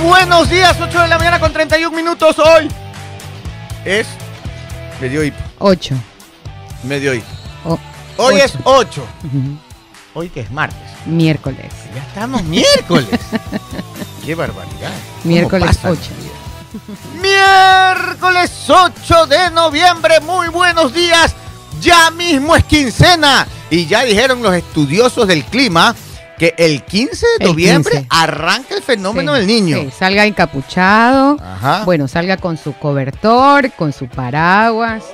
muy buenos días. 8 de la mañana con 31 minutos hoy. Es medio hipo. 8. Medio hipo. Oh, Hoy Ocho. es 8. ujú. Hoy que es martes. Miércoles. Ya estamos miércoles. Qué barbaridad. ¿Cómo Miércoles pasa la 8. vida? Miércoles 8 de noviembre. Muy buenos días. Ya mismo es quincena. Y ya dijeron los estudiosos del clima que el 15 de El noviembre 15. arranca el fenómeno Sí, del niño. sí, salga encapuchado. Ajá. Bueno, salga con su cobertor, con su paraguas.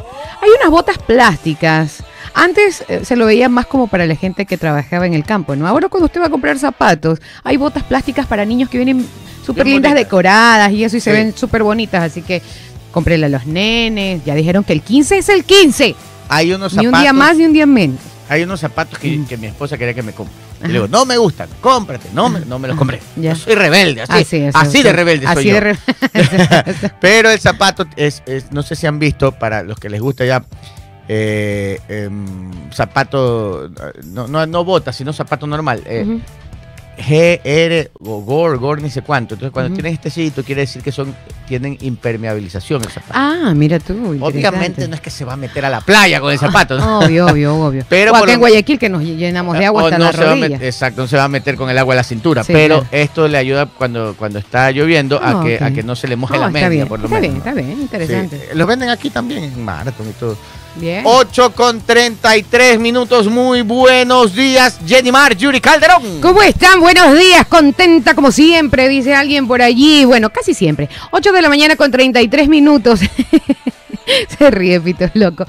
Hay unas botas plásticas. Antes eh, se lo veía más como para la gente que trabajaba en el campo, ¿no? Ahora cuando usted va a comprar zapatos, hay botas plásticas para niños que vienen súper lindas, decoradas y eso, y se Sí. ven súper bonitas. Así que cómprele a los nenes. Ya dijeron que el 15 es el 15. Hay unos Ni zapatos. un día más ni un día menos. Hay unos zapatos que, Mm. que mi esposa quería que me compre. Y le digo, no me gustan, cómprate. No me, no me los compré. Yo soy rebelde, así, Así es, así sí. de rebelde soy Así yo. de re- Pero el zapato es, es- no sé si han visto, para los que les gusta ya, eh, em, zapato, no, no, no bota, sino zapato normal. eh. GR o GOR, GOR ni sé cuánto. Entonces cuando tienen este sitio quiere decir que son tienen impermeabilización el zapato. Ah, mira tú. Obviamente no es que se va a meter a la playa con el zapato. ¿no? Obvio, obvio, obvio. Pero o por acá en Guayaquil que nos llenamos de agua hasta no la rodilla. exacto, no se va a meter con el agua a la cintura. Sí, pero claro. esto le ayuda cuando, cuando está lloviendo Ah, a, que, ok. a que no se le moje la media, por lo está menos. bien, está bien, interesante. Sí, Los venden aquí también en Marathon y todo. Bien. 8 con 33 minutos. Muy buenos días, Jenny Mar, Yuri Calderón. ¿Cómo están? Buenos días, contenta como siempre, dice alguien por allí. Bueno, casi siempre. 8 de la mañana con 33 minutos. Se ríe, Pito, es loco.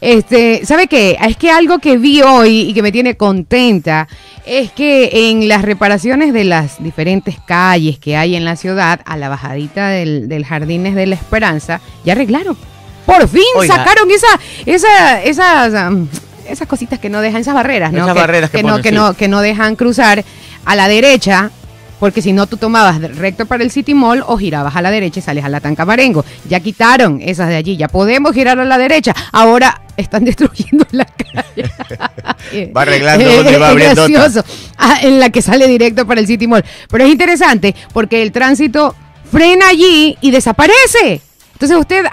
Este, ¿sabe qué? Es que algo que vi hoy y que me tiene contenta es que en las reparaciones de las diferentes calles que hay en la ciudad, a la bajadita del, del Jardines de la Esperanza, ya arreglaron. Por fin Oiga. sacaron esa, esa, esas, um, esas cositas que no dejan, esas barreras, ¿no? Esas barreras que no, ponen, que sí. no, que no dejan cruzar a la derecha, porque si no tú tomabas recto para el City Mall o girabas a la derecha y sales a la Tancamarengo. Ya quitaron esas de allí, ya podemos girar a la derecha. Ahora están destruyendo la calle. Va arreglando donde va abriendo. Ah, en la que sale directo para el City Mall. Pero es interesante porque el tránsito frena allí y desaparece. Entonces usted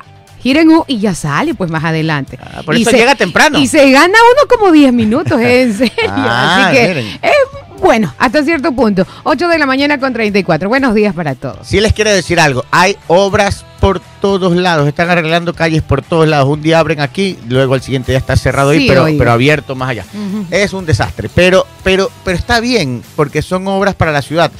gira en U y ya sale pues más adelante. Ah, por Y eso se- llega temprano. Y se gana uno como 10 minutos, en serio. Ah, Así que miren. es bueno, hasta cierto punto. 8 de la mañana con 34. Buenos días para todos. Si les quiero decir algo, hay obras por todos lados, están arreglando calles por todos lados. Un día abren aquí, luego al siguiente ya está cerrado ahí, Sí, pero, oiga. pero abierto más allá. Es un desastre, pero, pero, pero está bien, porque son obras para la ciudad.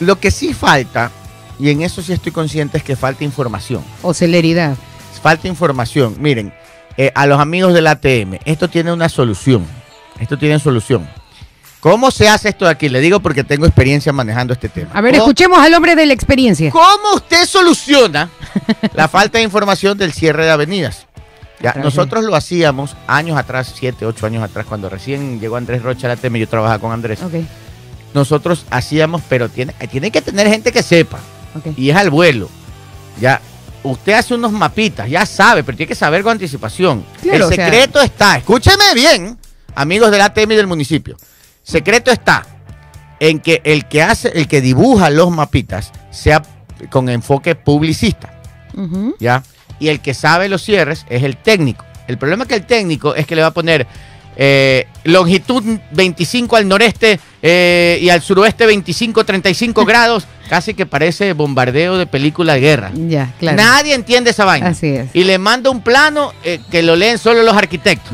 Lo que sí falta, y en eso sí estoy consciente, es que falta información. O celeridad. Falta información. Miren, eh, a los amigos del ATM, esto tiene una solución. Esto tiene solución. ¿Cómo se hace esto de aquí? Le digo porque tengo experiencia manejando este tema. A ver, ¿Cómo- escuchemos al hombre de la experiencia. ¿Cómo usted soluciona la falta de información del cierre de avenidas? Ya, nosotros lo hacíamos años atrás, siete, ocho años atrás, cuando recién llegó Andrés Rocha al ATM, yo trabajaba con Andrés. Ok, Nosotros hacíamos, pero tiene, tiene que tener gente que sepa, ok. y es al vuelo. Ya, usted hace unos mapitas, ya sabe, pero tiene que saber con anticipación. Claro, El o sea- secreto está, escúcheme bien, amigos del ATM y del municipio. Secreto está en que el que hace, el que dibuja los mapitas sea con enfoque publicista. ¿ya? Y el que sabe los cierres es el técnico. El problema es que el técnico es que le va a poner eh, longitud 25 al noreste eh, y al suroeste 25, 35 grados, casi que parece bombardeo de película de guerra. Ya, claro. Nadie entiende esa vaina. Así es. Y le manda un plano eh, que lo leen solo los arquitectos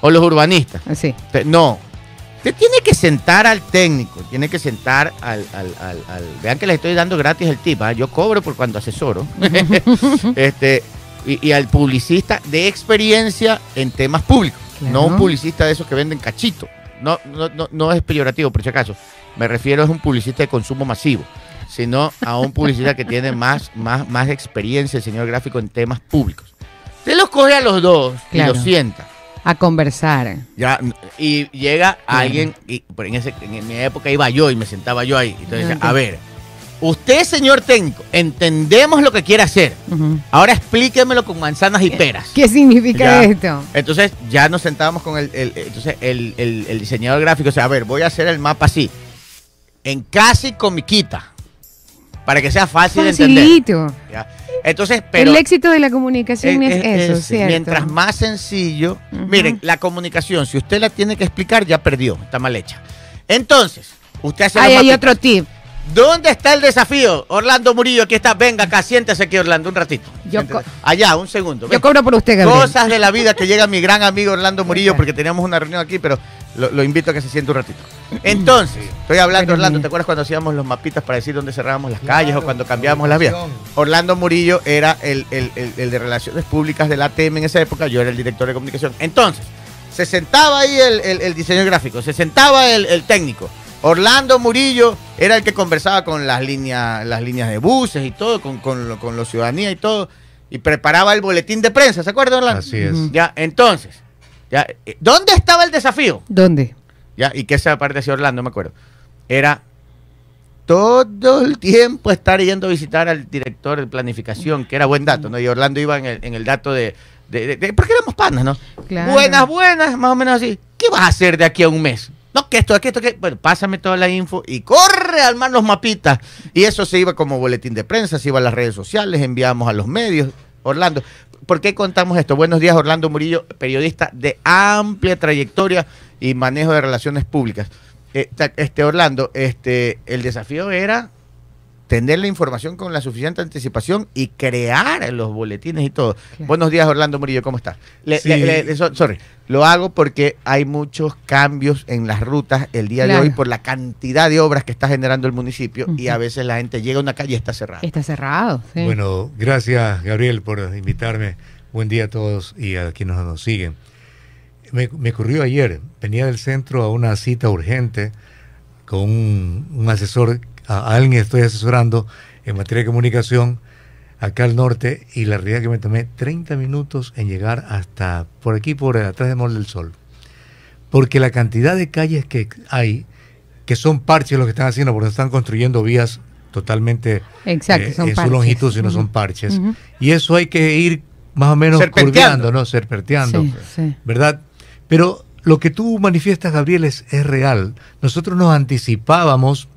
o los urbanistas. Así. Te- No. Usted tiene que sentar al técnico, tiene que sentar al, al- al- al- Vean que les estoy dando gratis el tip, ¿ah? yo cobro por cuando asesoro. este, y, y al publicista de experiencia en temas públicos, Claro. no un publicista de esos que venden cachito. No, no, no, no es peyorativo, por si acaso. Me refiero a un publicista de consumo masivo, sino a un publicista que tiene más, más, más experiencia, diseñador gráfico en temas públicos. Usted los coge a los dos y los sienta. A conversar. Ya, y llega alguien, y por en, ese, en mi época iba yo y me sentaba yo ahí. Entonces, a ver, usted, señor técnico, entendemos lo que quiere hacer. Ahora explíquemelo con manzanas y peras. ¿Qué significa Ya. esto? Entonces ya nos sentábamos con el, el- entonces el, el- el diseñador gráfico, o sea, a ver, voy a hacer el mapa así, en casi comiquita. para que sea fácil de entender. ¿ya? Entonces, pero el éxito de la comunicación es, eso, es- ¿cierto? mientras más sencillo, Ujú. miren, la comunicación, si usted la tiene que explicar, ya perdió, está mal hecha. Entonces, usted hace Ahí hay mapitas. otro tip. ¿Dónde está el desafío? Orlando Murillo, aquí está. Venga acá, siéntese aquí, Orlando, un ratito. Yo Allá, un segundo. Yo cobro por usted, Gabriel. Cosas de la vida que llega mi gran amigo Orlando Murillo, porque teníamos una reunión aquí, pero lo, lo invito a que se siente un ratito. Entonces, estoy hablando, Orlando. ¿te acuerdas cuando hacíamos los mapitas para decir dónde cerrábamos las calles o cuando cambiábamos las vías? Orlando Murillo era el, el- el- el de Relaciones Públicas del ATM en esa época, yo era el director de comunicación. Entonces, se sentaba ahí el, el- el diseñador gráfico, se sentaba el, el técnico. Orlando Murillo era el que conversaba con las líneas, las líneas de buses y todo, con, con, lo- con la ciudadanía y todo, y preparaba el boletín de prensa, ¿se acuerdan, Orlando? Así es. Ya, entonces, ya, eh, ¿dónde estaba el desafío? ¿Dónde? Ya, y que esa parte hacía Orlando, me acuerdo. Era todo el tiempo estar yendo a visitar al director de planificación, que era buen dato, ¿no? Y Orlando iba en el, en el dato de, de- de- de- Porque éramos panas, ¿no? Claro. Buenas, buenas, más o menos así. ¿Qué vas a hacer de aquí a un mes? No, que esto, que esto, que. Bueno, pásame toda la info y corre al man los mapitas. Y eso se iba como boletín de prensa, se iba a las redes sociales, enviábamos a los medios. Orlando, ¿por qué contamos esto? Buenos días, Orlando Murillo, periodista de amplia trayectoria y manejo de relaciones públicas. Eh, este Orlando, este, el desafío era tener la información con la suficiente anticipación y crear los boletines y todo. Claro. Buenos días, Orlando Murillo, ¿cómo está? Le- Sí. le- le- so- sorry, lo hago porque hay muchos cambios en las rutas el día Claro. de hoy por la cantidad de obras que está generando el municipio y a veces la gente llega a una calle y está cerrada. Está cerrado. sí. Bueno, gracias Gabriel por invitarme. Buen día a todos y a quienes nos siguen. Me, me ocurrió ayer, venía del centro a una cita urgente con un, un asesor, a, alguien que estoy asesorando en materia de comunicación acá al norte y la realidad es que me tomé 30 minutos en llegar hasta por aquí, por atrás de Mall del Sol. Porque la cantidad de calles que hay, que son parches lo que están haciendo, porque están construyendo vías totalmente Exacto, eh, son en parches. su longitud, si no son parches. Y eso hay que ir más o menos curveando, ¿no? Serpenteando, Sí, sí. ¿verdad? Pero lo que tú manifiestas, Gabriel, es, es real. Nosotros nos anticipábamos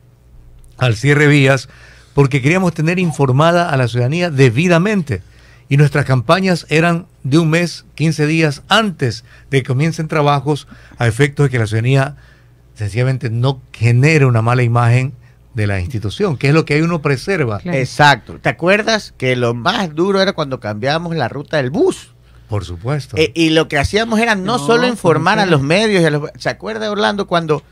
al cierre vías porque queríamos tener informada a la ciudadanía debidamente. Y nuestras campañas eran de un mes, 15 días antes de que comiencen trabajos a efectos de que la ciudadanía sencillamente no genere una mala imagen de la institución, que es lo que ahí uno preserva. Claro. Exacto. ¿Te acuerdas que lo más duro era cuando cambiábamos la ruta del bus? Por supuesto. Eh, y lo que hacíamos era no, No, solo informar a ¿cómo los medios. y a los- ¿Se acuerda, Orlando, cuando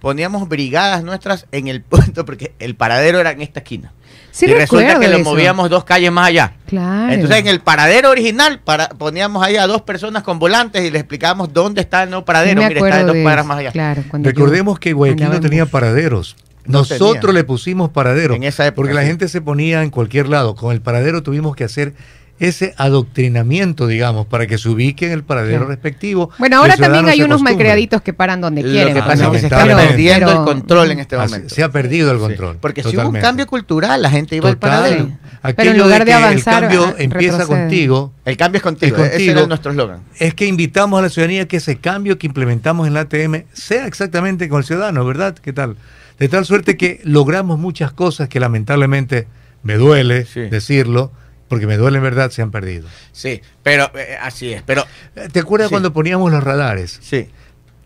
poníamos brigadas nuestras en el punto? Porque el paradero era en esta esquina. Sí y resulta que lo eso. movíamos dos calles más allá. Claro. Entonces, en el paradero original para, poníamos ahí a dos personas con volantes y les explicábamos dónde está el nuevo paradero. me Mire, está acuerdo dos de cuadras más allá. Claro, Recordemos que Guayaquil no en tenía paraderos. No Nosotros tenía. le pusimos paraderos. En esa época, porque la sí. gente se ponía en cualquier lado. Con el paradero tuvimos que hacer ese adoctrinamiento, digamos, para que se ubique en el paradero respectivo. Bueno, ahora también hay unos acostumbre. malcriaditos que paran donde Lo quieren. que pasa es ¿no? que se está perdiendo Pero- el control en este Así- momento. se ha perdido el Sí, control. Porque si hubo un cambio cultural, la gente iba al paradero. Aquello Pero en lugar de que avanzar, el cambio ah, empieza retrocede. contigo. El cambio es contigo. Es Ese contigo. era nuestro eslogan. Es que invitamos a la ciudadanía que ese cambio que implementamos en la ATM sea exactamente con el ciudadano, ¿verdad? ¿Qué tal? De tal suerte que logramos muchas cosas que lamentablemente me duele Sí. decirlo, porque me duele en verdad, se han perdido. Sí, pero eh, así es. Pero ¿Te acuerdas Sí. cuando poníamos los radares? sí,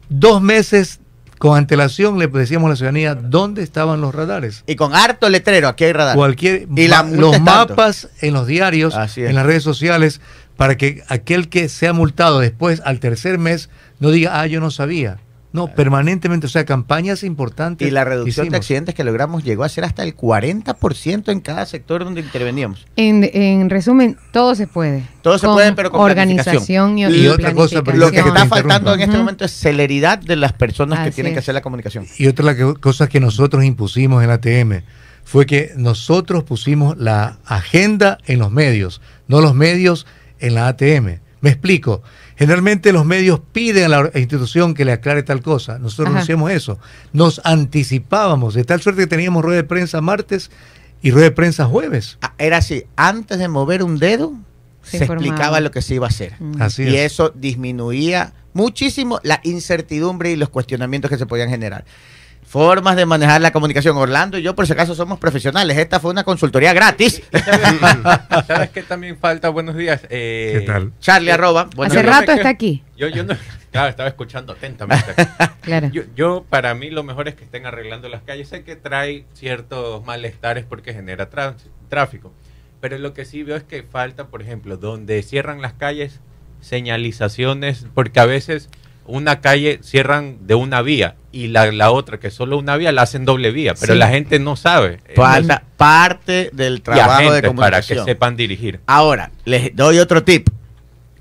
Dos meses con antelación le decíamos a la ciudadanía dónde estaban los radares. y con harto letrero, aquí hay radar. Cualquier Y la los tanto. mapas en los diarios, en las redes sociales, para que aquel que sea multado después al tercer mes no diga, ah, yo no sabía. No, permanentemente, o sea, campañas importantes. Y la reducción de accidentes que logramos llegó a ser hasta el 40% en cada sector donde interveníamos. En, en resumen, todo se puede. Todo se puede, pero con organización y, Y otra cosa. Lo que está faltando en este momento es celeridad de las personas que tienen que hacer la comunicación. Y otra de las que- cosas que nosotros impusimos en la ATM fue que nosotros pusimos la agenda en los medios, no los medios en la ATM. Me explico. Generalmente los medios piden a la institución que le aclare tal cosa. Nosotros no hacíamos eso. Nos anticipábamos, de tal suerte que teníamos rueda de prensa martes y rueda de prensa jueves. Ah, Era así, antes de mover un dedo, Se explicaba lo que se iba a hacer. Mm. Así y es. eso disminuía muchísimo la incertidumbre y los cuestionamientos que se podían generar. Formas de manejar la comunicación. Orlando y yo, por si acaso, somos profesionales. Esta fue una consultoría gratis. ¿Sabes, ¿Sabes qué también falta? Buenos días. Eh, ¿Qué tal? Charlie arroba. bueno, Hace yo no rato está aquí. Yo, yo no, claro, estaba escuchando atentamente. Claro. Yo, yo, para mí, lo mejor es que estén arreglando las calles. Sé que trae ciertos malestares porque genera tráfico. Pero lo que sí veo es que falta, por ejemplo, donde cierran las calles, señalizaciones, porque a veces una calle cierran de una vía y la, la otra, que es solo una vía, la hacen doble vía. Pero Sí. la gente no sabe. falta parte del trabajo de agentes para que comunicación. sepan dirigir. Ahora, les doy otro tip.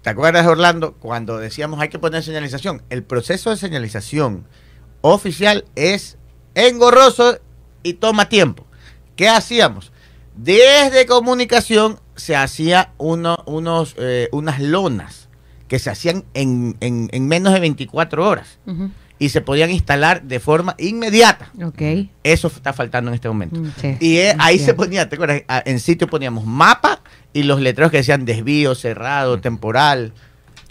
¿Te acuerdas, Orlando, cuando decíamos hay que poner señalización? El proceso de señalización oficial es engorroso y toma tiempo. ¿Qué hacíamos? Desde comunicación se hacía uno, unos, eh, unas lonas que se hacían en, en- en menos de 24 horas y se podían instalar de forma inmediata. Ok. Eso está faltando en este momento. Mm, sí. Y eh, ahí se ponía, ¿te acuerdas? En sitio poníamos mapa y los letreros que decían desvío, cerrado, temporal.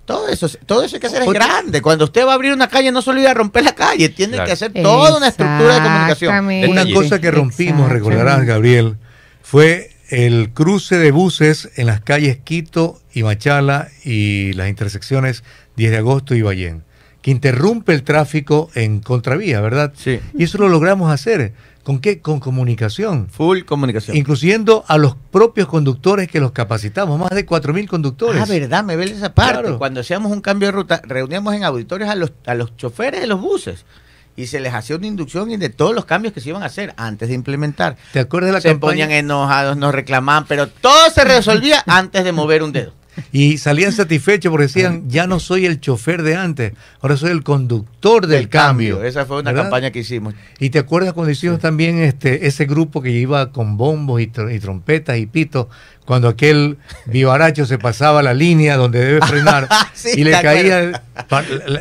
Todo eso, todo eso hay que hacer es grande. Cuando usted va a abrir una calle, no solo ir a romper la calle, tiene Claro. que hacer toda una estructura de comunicación. Exactamente. Una cosa que rompimos, recordarás, Gabriel, fue el cruce de buses en las calles Quito y Machala y las intersecciones 10 de agosto y Ballén, que interrumpe el tráfico en contravía, ¿verdad? Sí. Y eso lo logramos hacer. ¿Con qué? Con comunicación. Full comunicación. Incluyendo a los propios conductores que los capacitamos, más de 4.000 conductores. Ah, verdad, me ve esa parte. Claro. Cuando hacíamos un cambio de ruta, reuníamos en auditorios a los, a los choferes de los buses y se les hacía una inducción y de todos los cambios que se iban a hacer antes de implementar. ¿Te acuerdas de la se campaña? ponían enojados, nos reclamaban, pero todo se resolvía antes de mover un dedo. Y salían satisfechos porque decían, ya no soy el chofer de antes, ahora soy el conductor del, cambio. Esa fue una ¿verdad? campaña que hicimos. Y te acuerdas cuando hicimos también este ese grupo que iba con bombos y, tr- y trompetas y pitos, cuando aquel vivaracho se pasaba la línea donde debe frenar Sí, y le caía el,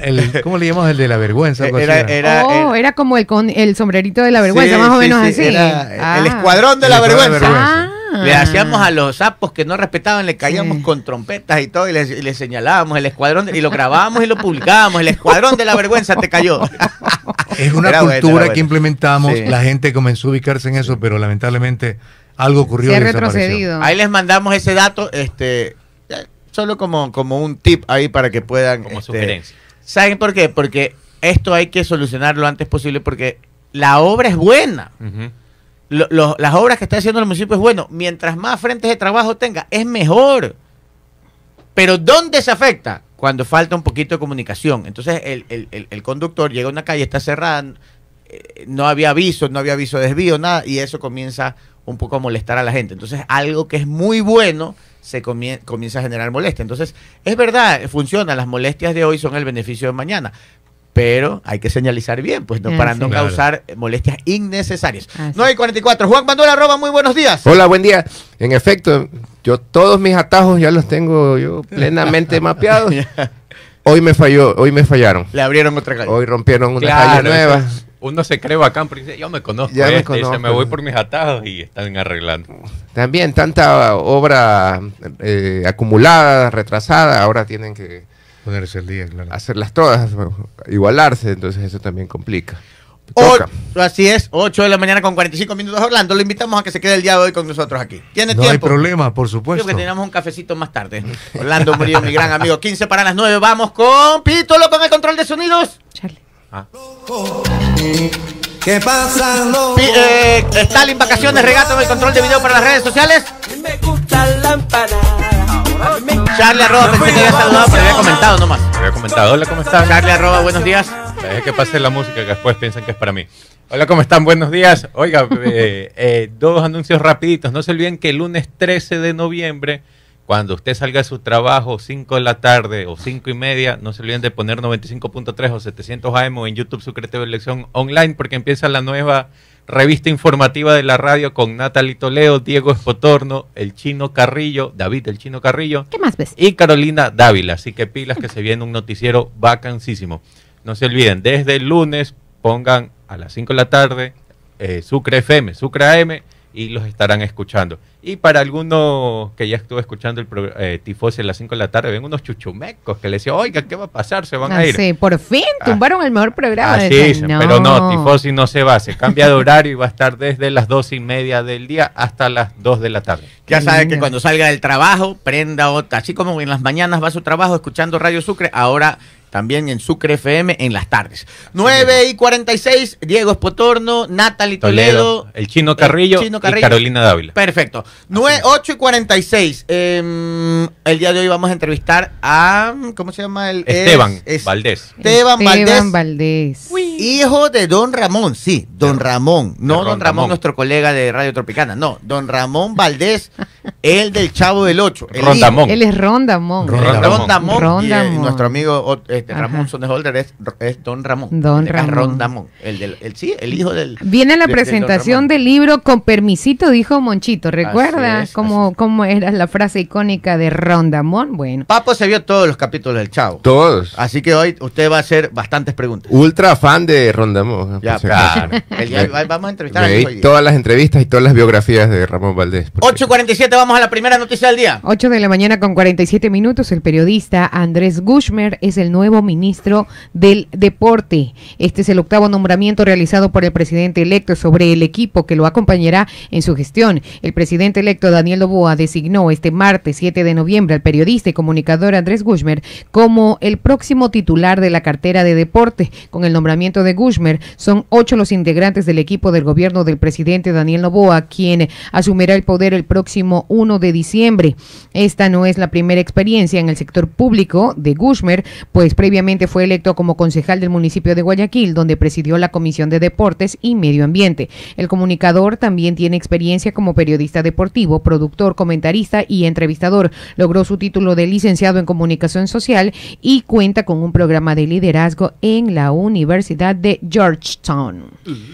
el- el- ¿cómo le llamamos? El de la vergüenza. Era- era. era- oh, era como el, con, el sombrerito de la vergüenza, Sí, más o menos sí, así. era Ah. El escuadrón de la El de vergüenza. Ah. Le hacíamos a los sapos que no respetaban, le caíamos Sí. con trompetas y todo, y les, y les señalábamos el escuadrón, de- y lo grabábamos y lo publicábamos. El escuadrón de la vergüenza te cayó. Es una Era cultura que implementamos, Sí. la gente comenzó a ubicarse en eso, pero lamentablemente algo ocurrió. Se ha retrocedido. Ahí les mandamos ese dato, este, solo como, como un tip ahí para que puedan. Como este, sugerencia. ¿Saben por qué? Porque esto hay que solucionar lo antes posible porque la obra es buena. Ujú. Lo- lo- las obras que está haciendo el municipio es bueno. Mientras más frentes de trabajo tenga, es mejor. Pero ¿dónde se afecta? Cuando falta un poquito de comunicación. Entonces el, el- el- conductor llega a una calle, está cerrada, eh, no había aviso, no había aviso de desvío, nada, y eso comienza un poco a molestar a la gente. Entonces algo que es muy bueno se comie- comienza a generar molestia. Entonces es verdad, funciona, las molestias de hoy son el beneficio de mañana. Pero hay que señalizar bien, pues no, para sí. no Claro. causar molestias innecesarias. Ah, sí. 9 y 44. Juan Manuel Arroba, muy buenos días. Hola, buen día. En efecto, yo todos mis atajos ya los tengo yo plenamente mapeados. Hoy me falló, hoy me fallaron. Le abrieron otra calle. Hoy rompieron una Claro, calle nueva. eso- Uno se cree bacán porque dice, yo me conozco. Ya me este", y dice, conozco. me voy por mis atajos y están arreglando. También tanta obra eh, acumulada, retrasada, ahora tienen que Ponerse el día, claro. hacerlas todas, igualarse, entonces eso también complica. O- así es, 8 de la mañana con 45 minutos Orlando. Lo invitamos a que se quede el día de hoy con nosotros aquí. ¿Tiene No hay tiempo? problema, por Creo supuesto. que teníamos un cafecito más tarde. Orlando Murillo, mi gran amigo. 15 para las 9. Vamos con Pítolo con el control de sonidos. Charlie. ¿Qué pasa? Pi- eh, Stalin Vacaciones, regato en el control de video para las redes sociales. Me gusta la empanada. Charlie arroba, pensé que había saludado, pero había comentado nomás. Había comentado, hola, ¿cómo están? Charlie arroba, buenos días. Deje que pase la música que después piensan que es para mí. Hola, ¿cómo están? Buenos días. Oiga, eh, eh, dos anuncios rapiditos. No se olviden que el lunes 13 de noviembre, cuando usted salga de su trabajo, 5 de la tarde o 5 y media, no se olviden de poner 95.3 o 700 AM o en YouTube Sucre TV Elección Online, porque empieza la nueva revista informativa de la radio con Natalie Toledo, Diego Espotorno, el Chino Carrillo, David el Chino Carrillo ¿Qué más ves? y Carolina Dávila. Así que pilas que se viene un noticiero vacancísimo. No se olviden, desde el lunes pongan a las 5 de la tarde eh, Sucre FM, Sucre AM y los estarán escuchando. Y para algunos que ya estuve escuchando el eh, Tifosi a las 5 de la tarde, ven unos chuchumecos que le decían, oiga, ¿qué va a pasar? Se van Ah, a ir. sí, por fin Ah. tumbaron el mejor programa. Así de dicen, pero no, Tifosi no se va, se cambia de horario y va a estar desde las dos y media del día hasta las 2 de la tarde. Ya sabe que cuando salga del trabajo, prenda otra. Así como en las mañanas va a su trabajo escuchando Radio Sucre, ahora también en Sucre FM en las tardes. 9 y 46, Diego Espotorno, Natalie Toledo. Toledo, el Chino Carrillo, Chino y. Carolina Dávila. Perfecto. 9, 8 y 46. em, el día de hoy vamos a entrevistar a. ¿Cómo se llama? El, Esteban es- Valdés. Esteban Valdés. Valdés. Hijo de Don Ramón, sí, Don Ramón, no Don Don Ramón, Ramón. nuestro colega de Radio Tropicana, no, Don Ramón Valdés, el del Chavo del Ocho. el Rondamón. Él es Rondamón. Rondamón. Rondamón. Y, eh, Rondamón. nuestro amigo o- este, Ajá. Ramón Sonneholder es, es Don Ramón. Don Ramón. Rondamón, el del, el, sí, el hijo del. Viene la de- presentación del libro con permisito, dijo Monchito. ¿Recuerda es, cómo, así cómo era la frase icónica de Rondamón? Bueno. Papo se vio todos los capítulos del Chavo. Todos. Así que hoy usted va a hacer bastantes preguntas. Ultra fan de Rondamón. Ya, por si claro. El vamos a entrevistar a hoy todas las entrevistas y todas las biografías de Ramón Valdés. porque- 8.47, vamos a la primera noticia del día. 8 de la mañana con 47 minutos, el periodista Andrés Gushmer es el nuevo ministro del Deporte. Este es el octavo nombramiento realizado por el presidente electo sobre el equipo que lo acompañará en su gestión. El presidente electo Daniel Loboa designó este martes 7 de noviembre al periodista y comunicador Andrés Gushmer como el próximo titular de la cartera de deporte. Con el nombramiento de Gushmer, son ocho los integrantes del equipo del gobierno del presidente Daniel Novoa, quien asumirá el poder el próximo 1 de diciembre. Esta no es la primera experiencia en el sector público de Gushmer, pues previamente fue electo como concejal del municipio de Guayaquil, donde presidió la Comisión de Deportes y Medio Ambiente. El comunicador también tiene experiencia como periodista deportivo, productor, comentarista y entrevistador. Logró su título de licenciado en comunicación social y cuenta con un programa de liderazgo en la Universidad de Georgetown.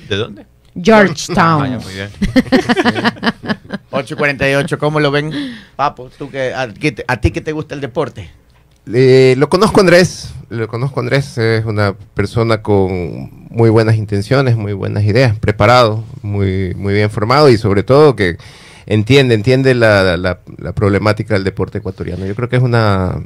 ¿De dónde? Ah, Georgetown. ya, muy bien. 8.48, ¿cómo lo ven? Papo, tú que, a, a ti que te gusta el deporte. Eh, lo conozco Andrés, lo conozco Andrés, es una persona con muy buenas intenciones, muy buenas ideas, preparado, muy, muy bien formado y sobre todo que entiende, entiende la, la- la problemática del deporte ecuatoriano. Yo creo que es una,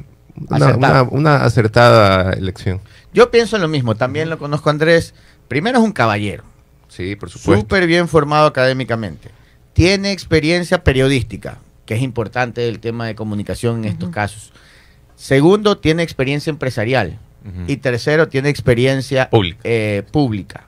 una, Acertada. una- una acertada elección. Yo pienso lo mismo, también lo conozco a Andrés. Primero es un caballero, Sí, por supuesto. súper bien formado académicamente. Tiene experiencia periodística, que es importante el tema de comunicación en estos casos. Segundo, tiene experiencia empresarial. Y tercero, tiene experiencia Pública. eh, pública,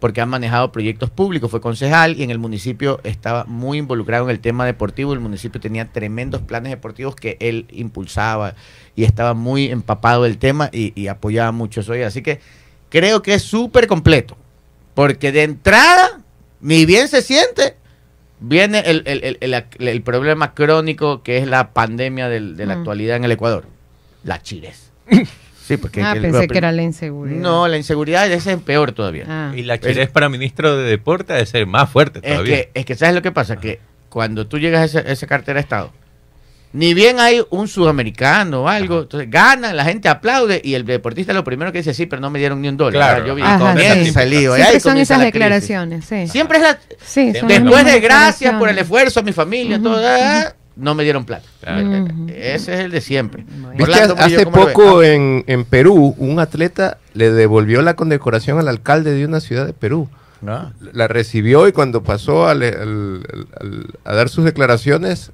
porque ha manejado proyectos públicos, fue concejal y en el municipio estaba muy involucrado en el tema deportivo. El municipio tenía tremendos planes deportivos que él impulsaba y estaba muy empapado del tema y, y apoyaba mucho eso. Así que creo que es súper completo, porque de entrada, ni bien se siente, viene el, el- el- el- el problema crónico que es la pandemia del- de la Mm. actualidad en el Ecuador, la chires. Sí, porque ah, el- pensé que era la inseguridad. no, la inseguridad ese es peor todavía. Ah. Y la chirés para ministro de deporte ha de ser más fuerte es, todavía. que, es que, ¿sabes lo que pasa? Que cuando tú llegas a ese- a esa cartera de Estado, ni bien hay un sudamericano o algo, entonces gana, la gente aplaude y el deportista lo primero que dice, sí, pero no me dieron ni un dólar. Claro. Yo vi, Ajá, sí. y Siempre ahí son esas declaraciones, sí. Siempre es la... Sí, son Después de gracias por el esfuerzo, mi familia, todo, no me dieron plata. Claro. Ese es el de siempre. Hace poco en, en Perú, un atleta le devolvió la condecoración al alcalde de una ciudad de Perú. Ah, La recibió y cuando pasó al- al- al- a dar sus declaraciones,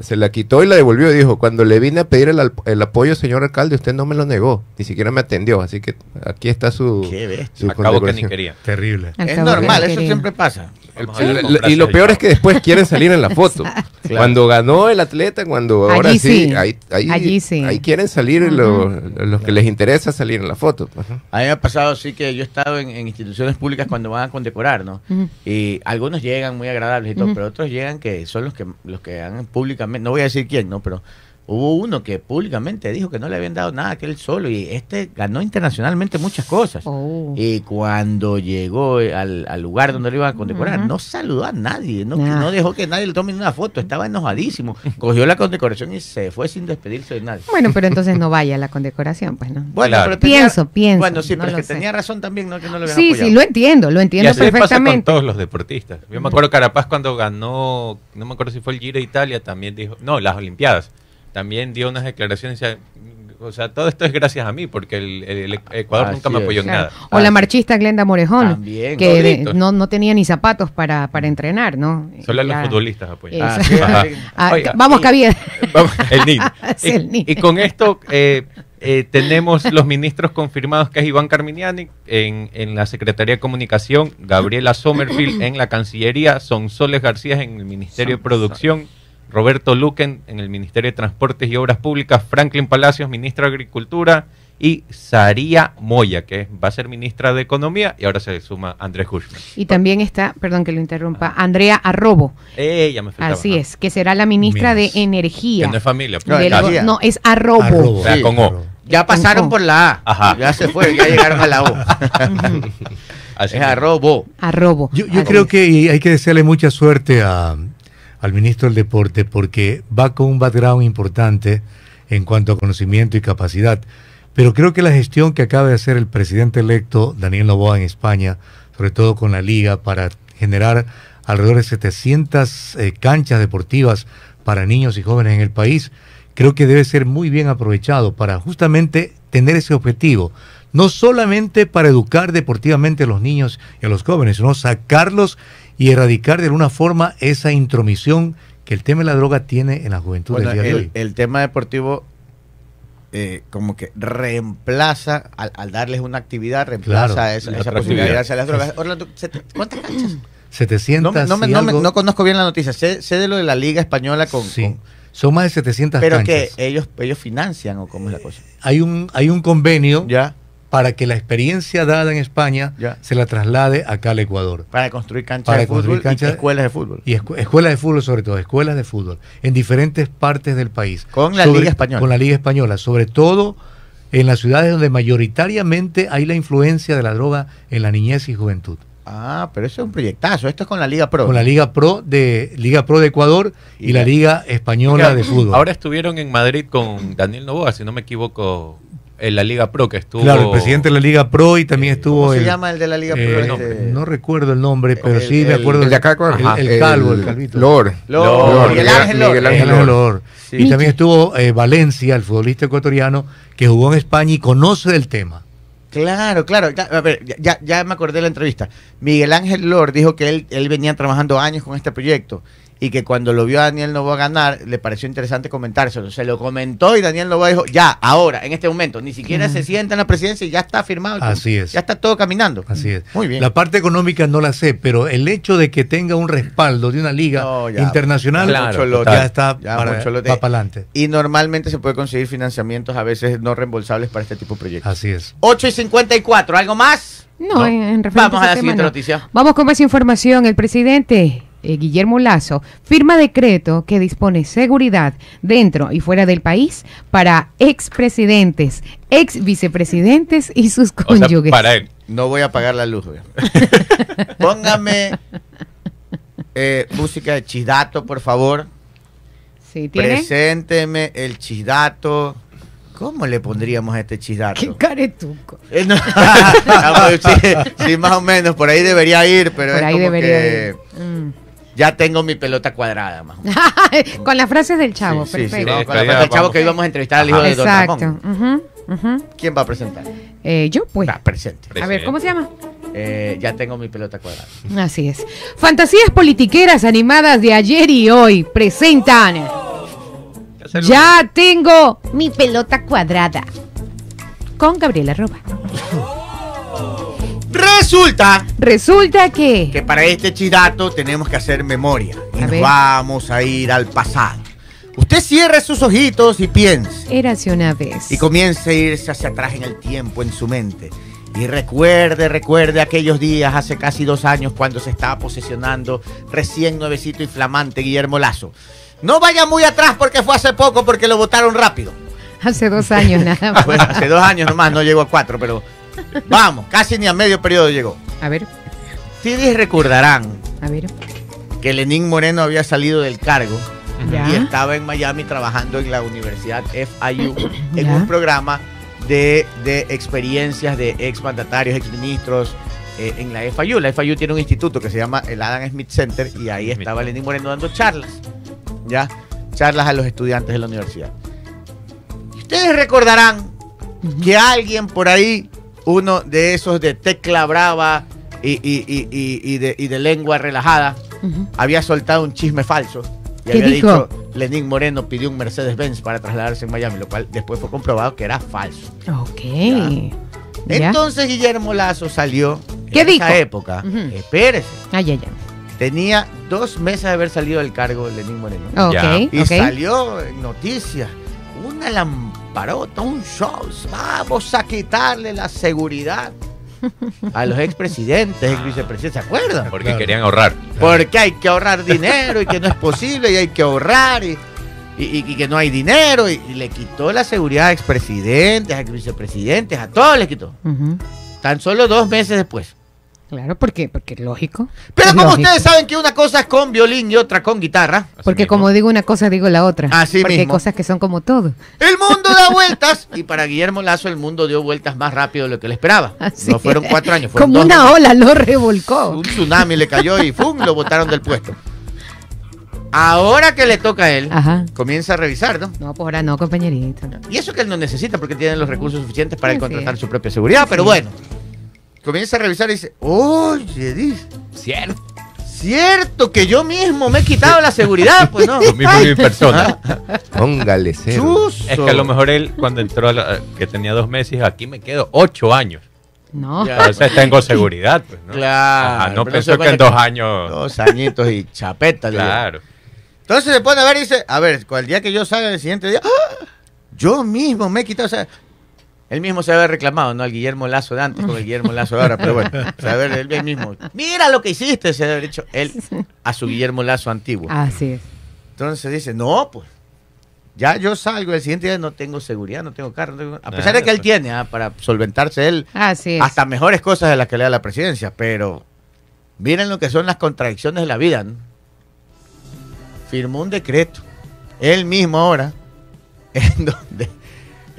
se la quitó y la devolvió. Dijo, cuando le vine a pedir el, al- el apoyo, señor alcalde, usted no me lo negó, ni siquiera me atendió. Así que aquí está su, Qué su Acabo que ni quería. Terrible. Es normal, no eso quería. siempre pasa. El- el- y lo peor es que después quieren salir en la foto. Cuando ganó el atleta, cuando ahora Allí sí, sí. ahí, ahí, Allí sí. ahí quieren salir los, los que les interesa salir en la foto. Ajá. A mí me ha pasado sí que yo he estado en, en instituciones públicas cuando van a condecorar, ¿no? Y algunos llegan muy agradables y todo, pero otros llegan que son los que los que han públicamente, no voy a decir quién, ¿no? Pero hubo uno que públicamente dijo que no le habían dado nada, que él solo, y este ganó internacionalmente muchas cosas. Oh. Y cuando llegó al, al lugar donde lo iban a condecorar, no saludó a nadie, no, Nah. no dejó que nadie le tome ni una foto, estaba enojadísimo. Cogió la condecoración y se fue sin despedirse de nadie. Bueno, pero entonces no vaya a la condecoración, pues no. Bueno, Claro. pero tenía- Pienso, pienso, Bueno, sí, no pero es que sé. tenía razón también, ¿no? Que no lo habían Sí, apoyado. sí, lo entiendo, lo Y entiendo así le pasa con perfectamente. todos los deportistas. Yo me acuerdo Carapaz cuando ganó, no me acuerdo si fue el Giro de Italia, también dijo, no, las Olimpiadas, también dio unas declaraciones, decía, o sea, todo esto es gracias a mí, porque el, el- el Ecuador Así nunca me apoyó en Claro. nada. O la marchista Glenda Morejón, También, que de- no, no tenía ni zapatos para, para entrenar, ¿no? Solo a los futbolistas apoyan. Ah, sí. Ah, Oiga, vamos, Javier. El NIN. Sí, y, el NIN. y con esto eh, eh, tenemos los ministros confirmados, que es Iván Carminiani en, en la Secretaría de Comunicación, Gabriela Sommerfield en la Cancillería, Sonsoles García en el Ministerio de Producción, Roberto Luquen en el Ministerio de Transportes y Obras Públicas, Franklin Palacios, ministro de Agricultura, y Saría Moya, que va a ser ministra de Economía, y ahora se suma Andrés Hushman. Y también está, perdón que lo interrumpa, Andrea Arrobo. Ella me faltaba. Así ajá. es, que será la ministra de Minas. Que Energía. no es familia. No, Del- es García. no, es Arrobo. Arrobo. O sea, con O. Ya pasaron por la A. Ajá. Ya se fue, ya llegaron a la O. Así es arrobo. Arrobo. Yo, creo es. que hay que desearle mucha suerte a- al ministro del Deporte porque va con un background importante en cuanto a conocimiento y capacidad. Pero creo que la gestión que acaba de hacer el presidente electo Daniel Novoa en España, sobre todo con la liga, para generar alrededor de 700 eh, canchas deportivas para niños y jóvenes en el país, creo que debe ser muy bien aprovechado para justamente tener ese objetivo. No solamente para educar deportivamente a los niños y a los jóvenes, sino sacarlos y erradicar de alguna forma esa intromisión que el tema de la droga tiene en la juventud Bueno, del día de el, hoy. el tema deportivo eh, como que reemplaza, al, al darles una actividad, reemplaza Claro, esa, posibilidad de hacia las drogas. Orlando, ¿sete- ¿cuántas canchas? 700 No, no me- y no me- algo- no conozco bien la noticia. Sé, sé de lo de la Liga Española con... Sí, con- son más de 700 pero canchas. que ellos, ellos financian o cómo es la cosa. Hay un, hay un convenio Ya, para que la experiencia dada en España Ya. se la traslade acá al Ecuador. para construir canchas Para de fútbol construir canchas- y escuelas de fútbol. Y escu- escuelas de fútbol sobre todo, escuelas de fútbol, en diferentes partes del país. Con la Sobre- Liga Española. Con la Liga Española, sobre todo en las ciudades donde mayoritariamente hay la influencia de la droga en la niñez y juventud. Ah, pero eso es un proyectazo. Esto es con la Liga Pro. Con la Liga Pro de Liga Pro de Ecuador y, Y la la- Liga Española de fútbol. Ahora estuvieron en Madrid con Daniel Novoa, si no me equivoco, en la Liga Pro que estuvo. Claro, el presidente de la Liga Pro y también Eh, estuvo ¿Cómo se llama el de la Liga Pro? eh, Este- no recuerdo el nombre, pero El- sí me acuerdo El de acá, el, el calvo, el calvito. Lor. Lor, Miguel Ángel Lor. Miguel Ángel Lor. Sí. Y también estuvo eh, Valencia, el futbolista ecuatoriano, que jugó en España y conoce del tema. Claro, claro. ya- A ver, ya, ya me acordé de la entrevista. Miguel Ángel Lor dijo que él, él venía trabajando años con este proyecto y que cuando lo vio a Daniel Novoa ganar, le pareció interesante comentárselo. Se lo comentó y Daniel Novoa dijo, ya, ahora, en este momento, ni siquiera se sienta en la presidencia y ya está firmado. Así es. Ya está todo caminando. Así es. Muy bien. La parte económica no la sé, pero el hecho de que tenga un respaldo de una liga No, ya. internacional Claro, Mucho lote. ya está Ya, para, mucho lote. va para adelante. Y normalmente se puede conseguir financiamientos a veces no reembolsables para este tipo de proyectos. Así es. 8 y 54, ¿algo más? No, No. En, en Vamos a la ese tema, siguiente no. noticia. Vamos con más información. El presidente eh, Guillermo Lazo firma decreto que dispone seguridad dentro y fuera del país para expresidentes, ex vicepresidentes y sus O sea, cónyuges. para él. No voy a apagar la luz. Póngame eh, música de chisdato, por favor. Sí, ¿tiene? Presénteme el chisdato. ¿Cómo le pondríamos a este Qué chisdato? caretuco. Eh, no. Pues, sí, sí, más o menos. Por ahí debería ir, pero Por es ahí como debería que ir. Mm. Ya tengo mi pelota cuadrada, más o menos. Con las frases del chavo, Sí, sí, sí, perfecto. vamos con la parte del chavo vamos. que íbamos a entrevistar al hijo de Don Exacto. Ramón. ¿Quién va a presentar? Eh, yo, pues. Va, presente. A ver, ¿cómo se llama? Eh, ya tengo mi pelota cuadrada. Así es. Fantasías politiqueras animadas de ayer y hoy presentan. Ya tengo mi pelota cuadrada. Con Gabriela Roba. Resulta Resulta que. que para este chidato tenemos que hacer memoria. Y A nos ver. vamos a ir al pasado. Usted cierre sus ojitos y piense. Érase una vez. Y comience a irse hacia atrás en el tiempo, en su mente. Y recuerde, recuerde aquellos días, hace casi dos años, cuando se estaba posesionando recién nuevecito y flamante Guillermo Lazo. No vaya muy atrás porque fue hace poco, porque lo votaron rápido. Hace dos años nada más. Fue hace dos años nomás, no llegó a cuatro, pero vamos, casi ni a medio periodo llegó. A ver, Ustedes recordarán a ver. que Lenín Moreno había salido del cargo Ya. y estaba en Miami trabajando en la Universidad FIU en Ya. un programa de, de experiencias de exmandatarios, exministros eh, en la FIU. La FIU tiene un instituto que se llama el Adam Smith Center y ahí estaba Lenín Moreno dando charlas, ¿ya? Charlas a los estudiantes de la universidad. Ustedes recordarán que alguien por ahí, uno de esos de tecla brava y, y- y- y- y de, y de lengua relajada, había soltado un chisme falso. Y ¿Qué había dijo? dicho, Lenín Moreno pidió un Mercedes-Benz para trasladarse en Miami, lo cual después fue comprobado que era falso. Ok. Ya. Entonces Guillermo Lazo salió ¿Qué en dijo? esa época. Ujú. Espérese. Ay, ay, ay. Tenía dos meses de haber salido del cargo Lenín Moreno. Ok, Ya. Y salió en noticias. Una lamparota, un show. Vamos a quitarle la seguridad a los expresidentes, ex vicepresidentes. ¿Se acuerdan? Porque Claro. querían ahorrar. Porque hay que ahorrar dinero y que no es posible y hay que ahorrar y, y- y- y que no hay dinero. Y, y le quitó la seguridad a expresidentes, a vicepresidentes, a todos les quitó. Tan solo dos meses después. Claro, porque, porque es lógico. Pero Es como lógico. ustedes saben que una cosa es con violín y otra con guitarra, Así Porque mismo. como digo una cosa, digo la otra. Así porque mismo. hay cosas que son como todo. el mundo da vueltas. Y para Guillermo Lazo el mundo dio vueltas más rápido de lo que él esperaba. Así No fueron cuatro años, fueron Como dos una ola lo revolcó. Un tsunami le cayó y ¡fum! lo botaron del puesto. Ahora que le toca a él, Ajá. comienza a revisar, ¿no? No, pues ahora no, compañerito. Y eso que él no necesita porque tiene los recursos suficientes para él contratar su propia seguridad, pero bueno. Comienza a revisar y dice, oye, dice, Cierto. cierto que yo mismo me he quitado la seguridad, pues no. Lo mismo en mi persona. Póngale cero. Es que a lo mejor él, cuando entró, a la- que tenía dos meses, dijo, aquí me quedo ocho años. No. Ya. Entonces tengo seguridad, pues, ¿no? Claro, Ajá, no pero pensó que en dos años... Dos añitos y chapeta. le. Claro. Entonces se pone a ver y dice, a ver, el día que yo salga el siguiente día, ¡ah! yo mismo me he quitado, o sea, él mismo se había reclamado, ¿no? Al Guillermo Lazo de antes con el Guillermo Lazo de ahora, pero bueno, o sea, a ver, él mismo, mira lo que hiciste, se haber dicho él a su Guillermo Lazo antiguo. Así es. Entonces dice, no, pues, ya yo salgo el siguiente día, no tengo seguridad, no tengo carro, no tengo- a pesar de que él pues. tiene, ah, para solventarse él, Así es. hasta mejores cosas de las que le da la presidencia, pero miren lo que son las contradicciones de la vida. ¿no? Firmó un decreto, él mismo ahora, en donde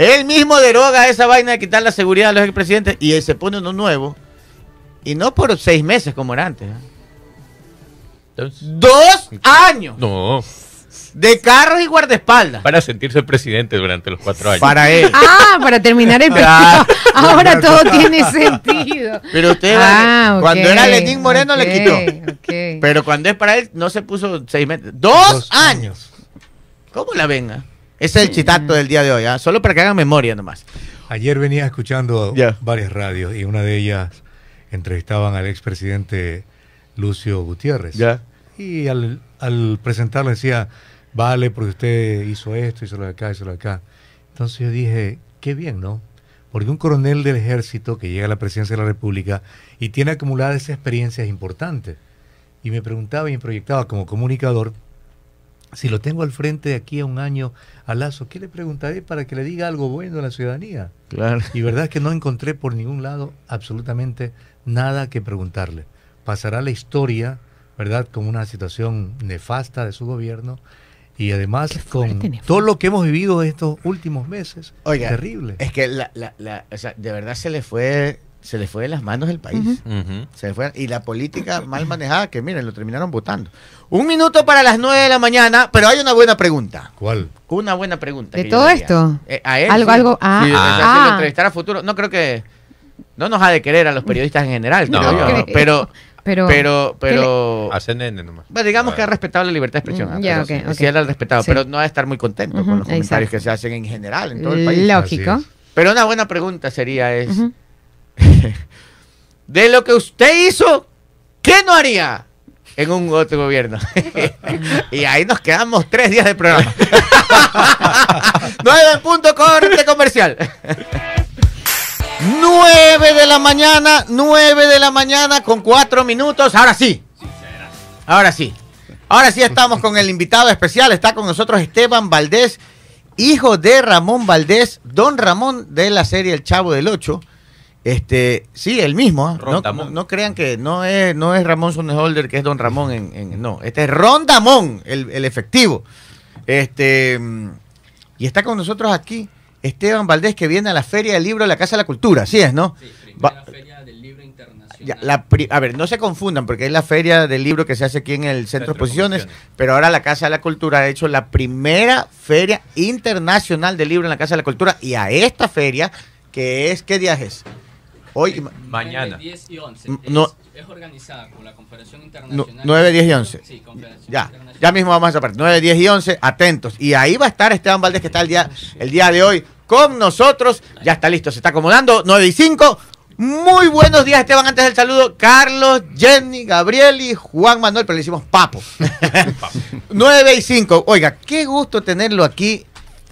él mismo deroga esa vaina de quitar la seguridad a los expresidentes y él se pone uno nuevo, y no por seis meses como era antes. ¿eh? Entonces, Dos años no, de carros y guardaespaldas para sentirse presidente durante los cuatro años. para él. Ah, para terminar el Ah. periodo. Ahora todo tiene sentido. Pero usted, Ah, cuando ok, era Lenín Moreno, le quitó. Pero cuando es para él, no se puso seis meses. ¡Dos, años! ¿Cómo la venga? Ese es el chitato del día de hoy, ¿ah? solo para que hagan memoria nomás. Ayer venía escuchando varias radios y una de ellas entrevistaban al expresidente Lucio Gutiérrez. Y al, al presentarlo decía, vale, porque usted hizo esto, hizo lo de acá, hizo lo de acá. Entonces yo dije, qué bien, ¿no? Porque un coronel del ejército que llega a la presidencia de la República y tiene acumuladas esas experiencias importantes. Y me preguntaba y me proyectaba como comunicador, si lo tengo al frente de aquí a un año a Lazo, ¿qué le preguntaré para que le diga algo bueno a la ciudadanía? Claro. Y verdad es que no encontré por ningún lado absolutamente nada que preguntarle. Pasará la historia, ¿verdad?, como una situación nefasta de su gobierno y además con todo lo que hemos vivido estos últimos meses. Oiga, terrible. Es que la, la- la- o sea, de verdad se le fue, se le fue de las manos el país. Se le fue, y la política mal manejada, que miren, lo terminaron votando. Un minuto para las nueve de la mañana, pero hay una buena pregunta. ¿Cuál? Una buena pregunta. ¿De todo le esto? Eh, a él. Algo- sí. algo- ah, Sí, ah. si lo entrevistara a futuro. No creo que. No nos ha de querer a los periodistas en general, No. creo yo. Pero. Pero, Pero. pero A CNN nomás. bueno, digamos que ha respetado la libertad de expresión. Mm, ¿ah? ya, Pero ok, sí, ok. sí, él ha respetado, Sí. pero no ha de estar muy contento con los comentarios exacto. que se hacen en general en todo el país. lógico. Pero una buena pregunta sería es. de lo que usted hizo, ¿qué no haría en un otro gobierno? y ahí nos quedamos tres días de programa. Nueve en punto corte comercial. Nueve de la mañana, nueve de la mañana con cuatro minutos. Ahora sí. Ahora sí. Ahora sí estamos con el invitado especial. Está con nosotros Esteban Valdés, hijo de Ramón Valdés, don Ramón de la serie El Chavo del Ocho. Este, sí, el mismo. ¿ah? No, no- no crean que no es, no es Ramón Sonneholder, que es don Ramón en, en- no, este es Rondamón, el, el efectivo. Este, y está con nosotros aquí Esteban Valdés, que viene a la Feria del Libro de la Casa de la Cultura, así es, ¿no? Sí, Va- primera feria del libro internacional. Ya, la pri- a ver, no se confundan, porque es la feria del libro que se hace aquí en el Centro de Centro de Exposiciones, Exposiciones. pero ahora la Casa de la Cultura ha hecho la primera feria internacional del libro en la Casa de la Cultura, y a esta feria, que es, ¿qué día es? Hoy, y ma- Mañana. 10 y 11. M- Es, no. es organizada por la Confederación Internacional. 9, 10 y 11. Sí, Confederación Ya, Internacional. ya mismo vamos a esa parte. 9, 10 y 11, atentos. Y ahí va a estar Esteban Valdés, que está el día, el día de hoy con nosotros. Ya está listo, se está acomodando. 9 y 5. Muy buenos días, Esteban. Antes del saludo, Carlos, Jenny, Gabriel y Juan Manuel, pero le hicimos papo. 9 y 5. Oiga, qué gusto tenerlo aquí.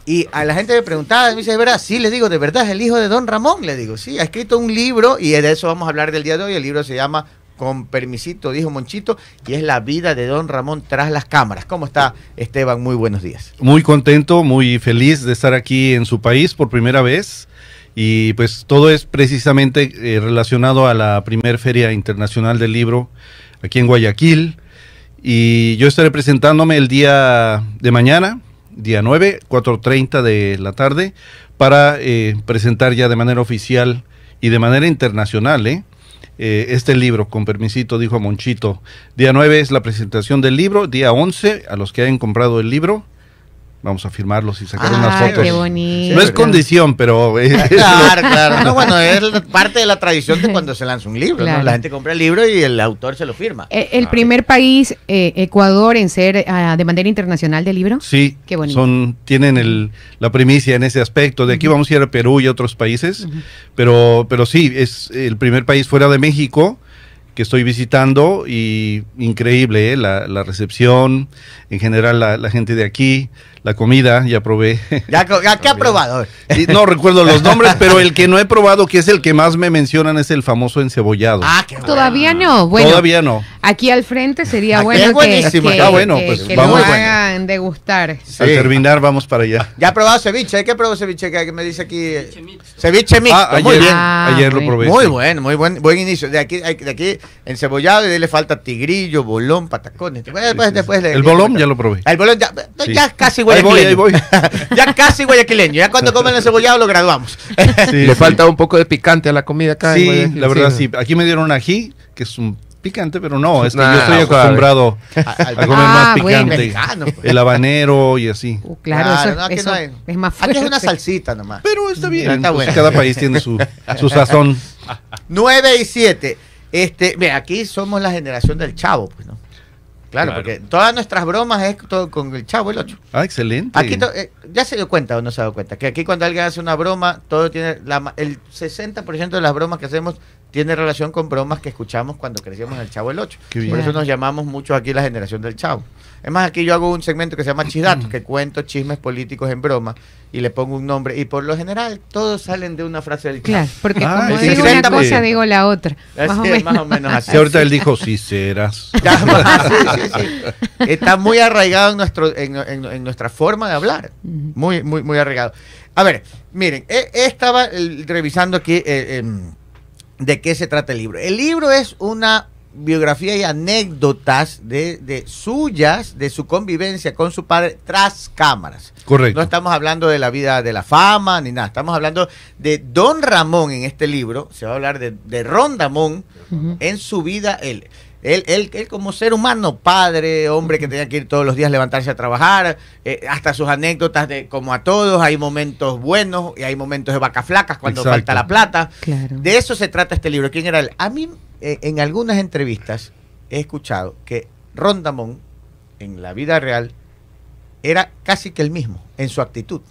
Y a la gente me preguntaba, me dice, ¿de verdad? Sí, les digo, de verdad, es el hijo de Don Ramón. Le digo, sí, ha escrito un libro y de eso vamos a hablar del día de hoy. El libro se llama Con permisito, dijo Monchito, y es la vida de Don Ramón tras las cámaras. ¿Cómo está Esteban? Muy buenos días. Muy contento, muy feliz de estar aquí en su país por primera vez. Y pues todo es precisamente eh, relacionado a la primer Feria Internacional del Libro aquí en Guayaquil. Y yo estaré presentándome el día de mañana, día 9, 4.30 de la tarde, para eh, presentar ya de manera oficial y de manera internacional ¿eh? Eh, este libro, con permisito, dijo Monchito. Día 9 es la presentación del libro, día 11, a los que hayan comprado el libro, vamos a firmarlos y sacar unas Ay, fotos. qué bonito. No es condición, pero... eh, Claro, claro. No, bueno, es parte de la tradición de cuando se lanza un libro. ¿no? La gente compra el libro y el autor se lo firma. Eh, El primer país, eh, Ecuador, en ser ah, de manera internacional de libro. Sí, Qué bonito. son tienen el, la primicia en ese aspecto. De aquí vamos a ir a Perú y a otros países, pero pero sí es el primer país fuera de México que estoy visitando y increíble ¿eh? la, la recepción, en general la, la gente de aquí, la comida, ya probé. Ya, ya ¿Qué ha probado? Y no recuerdo los nombres, pero el que no he probado, que es el que más me mencionan, es el famoso encebollado. Ah, qué bueno. Todavía no. Bueno, Todavía no. aquí al frente sería Aquí bueno es que, buenísimo. que- Ah, bueno, que- pues que vamos. lo hagan degustar. Sí. Al terminar vamos para allá. Ya ha probado ceviche. ¿Qué probó ceviche? Que me dice aquí. Ceviche mixto. Ceviche mixto. Ah, muy ayer, bien. Ah, ayer lo bueno. probé. Muy sí. bueno, muy buen, buen inicio. De aquí, de aquí encebollado y de ahí le falta tigrillo, bolón, patacones. Después, después, sí, sí. después le- El bolón ya lo probé. El bolón ya, Sí. ya casi Ahí voy, ahí voy. ya casi guayaquileño. Ya cuando comen el cebollado lo graduamos. Sí, Le sí. falta un poco de picante a la comida acá. Sí, la verdad sí. Aquí me dieron ají, que es un picante, pero no, es que Nah, yo estoy acostumbrado Al- a comer Ah, más bueno. picante. Mexicano, pues. El habanero y así. Uh, claro, eso, no, aquí eso no hay. es más Aquí fuerte. es una salsita nomás. Pero está bien, Está pues, bueno. cada país tiene su, su sazón. 9 y 7. Este, mira, aquí somos la generación del chavo, pues. Claro, Claro. porque todas nuestras bromas es todo con el chavo, el 8. Ah, excelente. Aquí eh, ya se dio cuenta o no se ha dado cuenta que aquí cuando alguien hace una broma, todo tiene la el 60% de las bromas que hacemos tiene relación con bromas que escuchamos cuando crecíamos en el Chavo el 8. Qué bien. Por eso nos llamamos mucho aquí la generación del Chavo. Es más, aquí yo hago un segmento que se llama Chidatos, que cuento chismes políticos en broma y le pongo un nombre. Y por lo general, todos salen de una frase del Chavo. Claro, porque Ah, como digo una 60%. cosa, digo la otra. Más o es, menos. más o menos así. Si ahorita él dijo, sí serás. Ya, sí, sí, sí. Está muy arraigado en, nuestro, en, en- en nuestra forma de hablar. Muy, muy, muy arraigado. A ver, miren, eh, estaba eh, revisando aquí eh, em, de qué se trata el libro. El libro es una biografía y anécdotas de, de suyas, de su convivencia con su padre tras cámaras. Correcto. No estamos hablando de la vida de la fama ni nada. Estamos hablando de Don Ramón en este libro. Se va a hablar de, de Rondamón Ujú. en su vida. Él, él, él, él como ser humano, padre, hombre que tenía que ir todos los días a levantarse a trabajar, eh, hasta sus anécdotas de como a todos. Hay momentos buenos y hay momentos de vacas flacas cuando Exacto. falta la plata. Claro. De eso se trata este libro. ¿Quién era él? A mí, eh, en algunas entrevistas, he escuchado que Rondamón, en la vida real, era casi que el mismo en su actitud.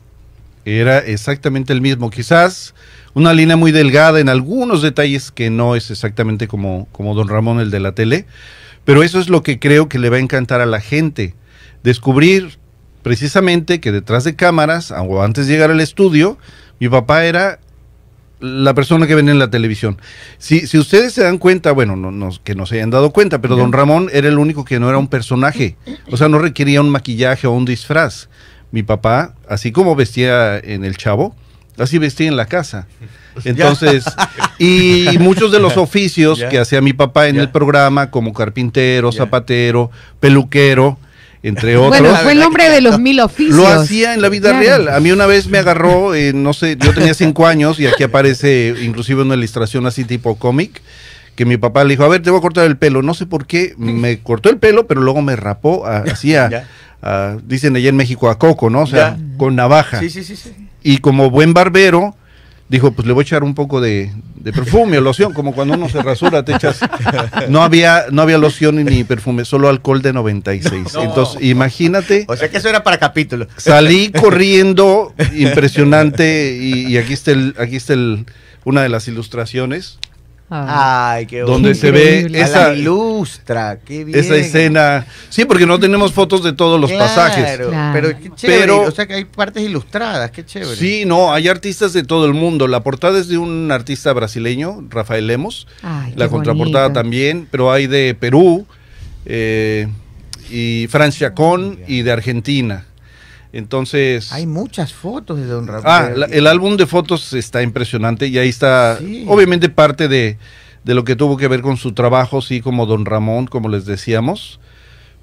Era exactamente el mismo. Quizás una línea muy delgada en algunos detalles que no es exactamente como, como Don Ramón el de la tele. Pero eso es lo que creo que le va a encantar a la gente. Descubrir precisamente que detrás de cámaras, o antes de llegar al estudio, mi papá era la persona que ven en la televisión. Si, si ustedes se dan cuenta, bueno, no, no- que no se hayan dado cuenta, pero don Ramón era el único que no era un personaje. O sea, no requería un maquillaje o un disfraz. Mi papá, así como vestía en El Chavo, así vestía en la casa. Entonces, y muchos de los oficios que hacía mi papá en el programa, como carpintero, zapatero, peluquero, entre otros. Bueno, fue el hombre de los mil oficios. Lo hacía en la vida Claro. real. A mí una vez me agarró, eh, no sé, yo tenía cinco años y aquí aparece inclusive una ilustración así tipo cómic, que mi papá le dijo, a ver, te voy a cortar el pelo. No sé por qué, me cortó el pelo, pero luego me rapó, a- así a- Ya. a- dicen allá en México, a coco, ¿no? O sea, Ya. con navaja. Sí, sí, sí, sí. Y como buen barbero, dijo, pues le voy a echar un poco de, de perfume o loción, como cuando uno se rasura, te echas. No había, no había loción ni perfume, solo alcohol de 96. No. Entonces, imagínate. O sea que eso era para capítulo. Salí corriendo, impresionante, y, y aquí está el, aquí está el, una de las ilustraciones, Ah. Ay, qué donde se ve esa, la ilustra, qué bien. esa escena. Sí, porque no tenemos fotos de todos los Claro, pasajes. Claro. Pero qué chévere. Pero- o sea que hay partes ilustradas, qué chévere. Sí, no, hay artistas de todo el mundo. La portada es de un artista brasileño, Rafael Lemos. Ay, La contraportada bonito. también, pero hay de Perú, eh, y Francia Chacón y de Argentina. Entonces, Hay muchas fotos de Don Ramón. ah, la- el álbum de fotos está impresionante y ahí está, Sí. obviamente parte de, de lo que tuvo que ver con su trabajo, sí, como Don Ramón, como les decíamos.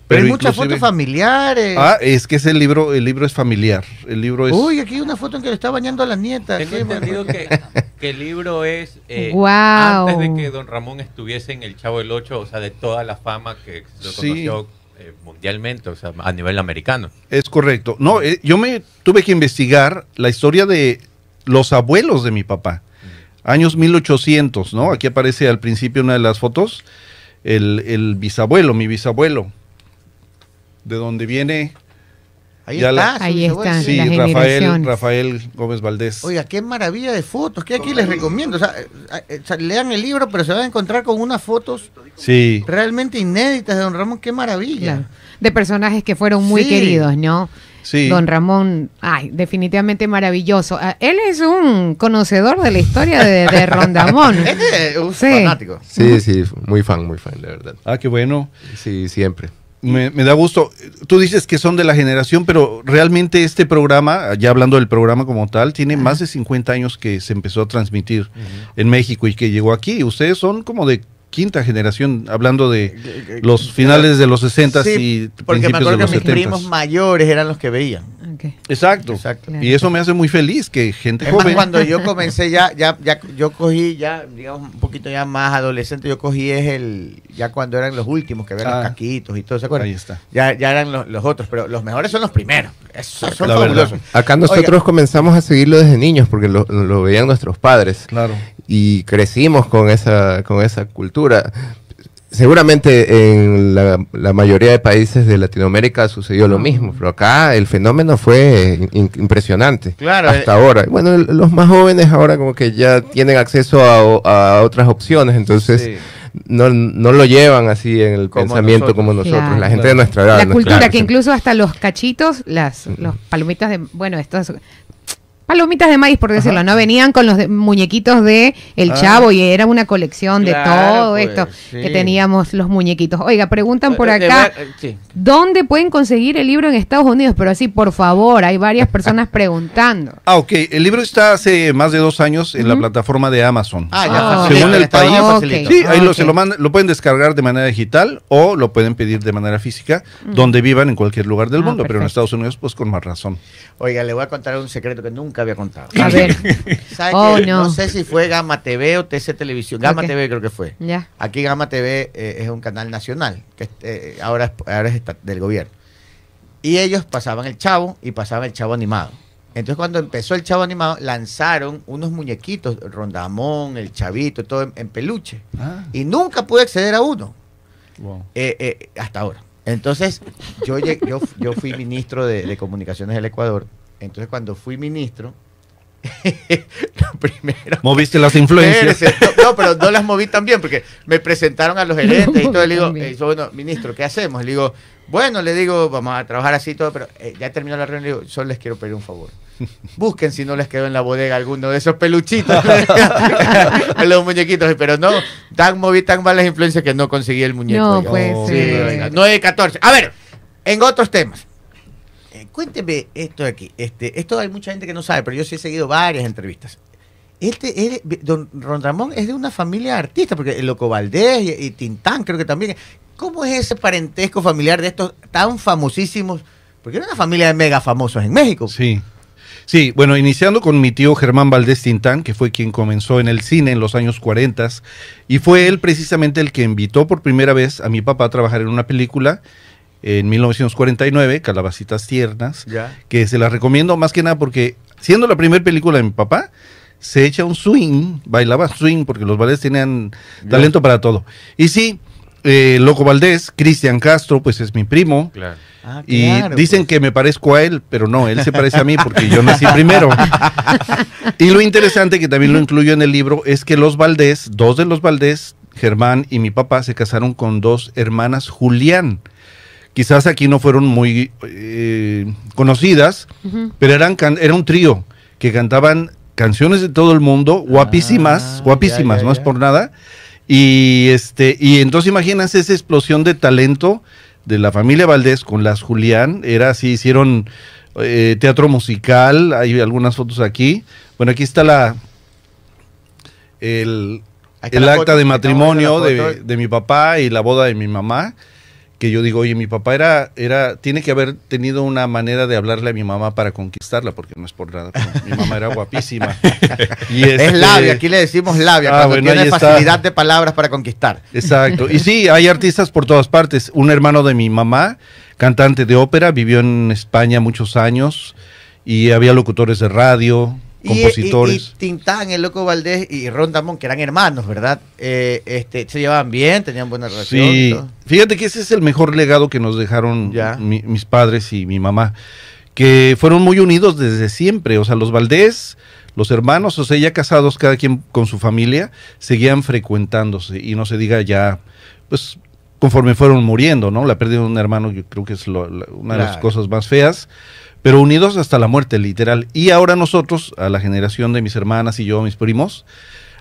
Pero hay muchas fotos familiares. Ah, es que ese libro, el libro es familiar. El libro es. Uy, aquí hay una foto en que le está bañando a la nieta. Tengo entendido que, que el libro es eh, Guau. antes de que Don Ramón estuviese en El Chavo del Ocho, o sea, de toda la fama que se Sí. Eh, mundialmente, o sea, a nivel americano. Es correcto. No, eh, yo me tuve que investigar la historia de los abuelos de mi papá. Años 1800, ¿no? Aquí aparece al principio una de las fotos, el, el bisabuelo, mi bisabuelo, de donde viene, Ahí Ya la- está. Ahí están. sí, las Rafael. Rafael Gómez Valdés. Oiga, qué maravilla de fotos. Que aquí les recomiendo. O sea, eh, eh, lean el libro, pero se van a encontrar con unas fotos Sí, realmente inéditas de Don Ramón. Qué maravilla. Claro. De personajes que fueron muy Sí. queridos, ¿no? sí. Don Ramón, ay, definitivamente maravilloso. Ah, Él es un conocedor de la historia de, de Rondamón. Es un Sí. fanático. Sí, sí, muy fan, muy fan, de verdad. Ah, qué bueno. Sí, siempre. Me, me da gusto. Tú dices que son de la generación, pero realmente este programa, ya hablando del programa como tal, tiene más de 50 años que se empezó a transmitir en México y que llegó aquí. Ustedes son como de quinta generación, hablando de los finales de los 60 Sí, y porque me de acuerdo los que mis 70. primos mayores eran los que veían. Ok. Exacto. Exacto. Y eso me hace muy feliz que gente Es más, joven. cuando yo comencé ya, ya, ya, yo cogí ya, digamos, un poquito ya más adolescente, yo cogí es el, ya cuando eran los últimos, que había Ah. los caquitos y todo, ¿se acuerdan? Ahí está. Ya, ya eran los, los otros, pero los mejores son los primeros. Esos son La fabulosos. verdad. Acá nosotros Oiga, comenzamos a seguirlo desde niños porque lo, lo veían nuestros padres Claro. y crecimos con esa, con esa cultura. Seguramente en la, la mayoría de países de Latinoamérica sucedió lo mismo, pero acá el fenómeno fue in- impresionante. Claro, Hasta eh. ahora. Bueno, los más jóvenes ahora como que ya tienen acceso a, a otras opciones, entonces Sí. no, no lo llevan así en el Como pensamiento nosotros. como nosotros, Claro. la gente de nuestra edad. La cultura, que incluso hasta los cachitos, las los palomitas de, bueno, estas palomitas de maíz, por decirlo, ¿no? Venían con los de- muñequitos de El Ah. Chavo y era una colección de todo pues, esto sí. que teníamos los muñequitos. Oiga, preguntan por acá, eh, sí. ¿dónde pueden conseguir el libro en Estados Unidos? Pero así, por favor, hay varias personas preguntando. Ah, ok. El libro está hace más de dos años en la plataforma de Amazon. Ah, ya facilita, Según el país- facilita. Ok. Sí, ahí lo, se lo, manda- lo pueden descargar de manera digital o lo pueden pedir de manera física, donde vivan en cualquier lugar del Ah, mundo, pero en. Estados Unidos, pues con más razón. Oiga, le voy a contar un secreto que nunca había contado. A ver, ¿Sabe Oh, que no. no. sé si fue Gama TV o TC Televisión. Gama. TV creo que fue. Aquí Gama TV eh, es un canal nacional, que eh, ahora, es, ahora es esta- del gobierno. Y ellos pasaban el chavo y pasaban el chavo animado. Entonces cuando empezó el chavo animado, lanzaron unos muñequitos, Rondamón, el chavito, todo en, en peluche. Ah, Y nunca pude acceder a uno. wow. eh, eh, hasta ahora. Entonces, yo, yo, yo fui ministro de, de Comunicaciones del Ecuador. Entonces, cuando fui ministro, lo primero. Moviste las influencias. No, no, pero no las moví tan bien porque me presentaron a los gerentes y todo. Le digo, También. eh, dice, bueno, ministro, ¿qué hacemos? Le digo, bueno, le digo, vamos a trabajar así y todo, pero eh, ya terminó la reunión. Le digo, solo les quiero pedir un favor. Busquen si no les quedó en la bodega alguno de esos peluchitos, a los muñequitos, pero no, tan moví tan malas influencias que no conseguí el muñeco. No Oh, Sí, ser. oiga, 9 14. A ver, en otros temas. Cuénteme esto de aquí. Este, esto hay mucha gente que no sabe, pero yo sí he seguido varias entrevistas. Este, don Ron Ramón es de una familia de artistas, porque el Loco Valdés y, y Tintán creo que también. ¿Cómo es ese parentesco familiar de estos tan famosísimos? Porque era una familia de mega famosos en México. Sí. Sí, bueno, iniciando con mi tío Germán Valdés Tintán, que fue quien comenzó en el cine en los años 40, y fue él precisamente el que invitó por primera vez a mi papá a trabajar en una película en 1949, Calabacitas Tiernas, Ya. que se la recomiendo más que nada porque siendo la primera película de mi papá, se echa un swing, bailaba swing, porque los Valdés tenían talento para todo. Y sí, eh, Loco Valdés, Cristian Castro, pues es mi primo. Claro. Ah, Y claro, dicen pues. que me parezco a él, pero no, él se parece a mí porque yo nací primero. y lo interesante que también lo incluyo en el libro es que los Valdés, dos de los Valdés, Germán y mi papá, se casaron con dos hermanas Julián. Quizás aquí no fueron muy eh, conocidas, pero eran can- era un trío que cantaban canciones de todo el mundo, guapísimas, Ah, guapísimas, ya, ya, no es por nada. Y este, y entonces imagínense esa explosión de talento de la familia Valdés con las Julián, era así, hicieron eh, teatro musical, hay algunas fotos aquí. Bueno, aquí está la el, el la acta de matrimonio de, de mi papá y la boda de mi mamá. Que yo digo, oye, mi papá era, era, tiene que haber tenido una manera de hablarle a mi mamá para conquistarla, porque no es por nada. pero mi mamá era guapísima. Y Es este- labia, aquí le decimos labia, Ah, cuando bueno, tiene está. facilidad de palabras para conquistar. Exacto. Y sí, hay artistas por todas partes. Un hermano de mi mamá, cantante de ópera, vivió en España muchos años y había locutores de radio, Y- y- compositores. Y, Tintán, el Loco Valdés y Ron Damón, que eran hermanos, ¿verdad? Eh, este, se llevaban bien, tenían buena relación. y Sí, todo. fíjate que ese es el mejor legado que nos dejaron Ya. mi- mis padres y mi mamá, que fueron muy unidos desde siempre, o sea, los Valdés, los hermanos, o sea, ya casados cada quien con su familia, seguían frecuentándose y no se diga ya, pues conforme fueron muriendo, ¿no? La pérdida de un hermano yo creo que es lo- la- una de las cosas más feas, pero unidos hasta la muerte, literal. Y ahora nosotros, a la generación de mis hermanas y yo, mis primos,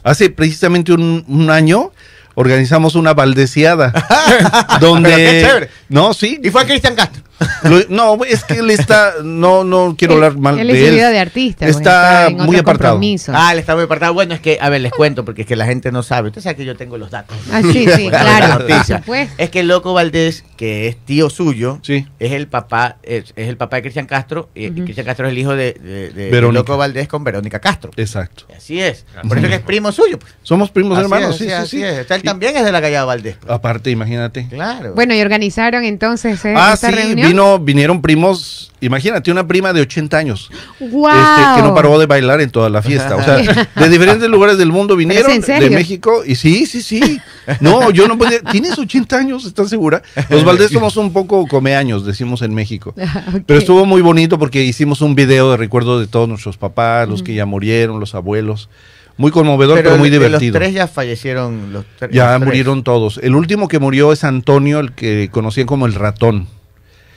hace precisamente un, un año organizamos una valdeciada donde Pero qué chévere. no sí Y fue Cristian Castro. Lo- no es que él está no no quiero hablar mal él de es su él vida de artista. pues, está en muy apartado compromisos. Ah, él está muy apartado. Bueno, es que, a ver, les cuento, porque es que la gente no sabe. Usted sabe que yo tengo los datos. Ah, sí, sí, La claro. Es que el Loco Valdés, que es tío suyo, sí es el papá es, es el papá de Cristian Castro, y. Cristian Castro es el hijo de, de, de- de Verónica. Loco Valdés con Verónica Castro. exacto Así es. Por eso que es primo suyo. pues. somos primos Así hermanos es, sí así, sí así sí es. Él Y- también es de la Gallada Valdés. pues. aparte imagínate Claro. Bueno, y organizaron entonces eh, ah esta sí reunión. Vino vinieron primos imagínate una prima de 80 años ¡Guau! este, que no paró de bailar en toda la fiesta. O sea, de diferentes lugares del mundo vinieron, ¿es en serio? de México, y sí, sí, sí. No, yo no podía. ¿Tienes 80 años? ¿Estás segura? Los Valdés somos un poco comeaños, decimos en México. Pero estuvo muy bonito porque hicimos un video de recuerdo de todos nuestros papás, los que ya murieron, los abuelos. Muy conmovedor, pero, muy divertido. Los tres ya fallecieron. Los tre- ya los tres. murieron todos. El último que murió es Antonio, el que conocían como el ratón.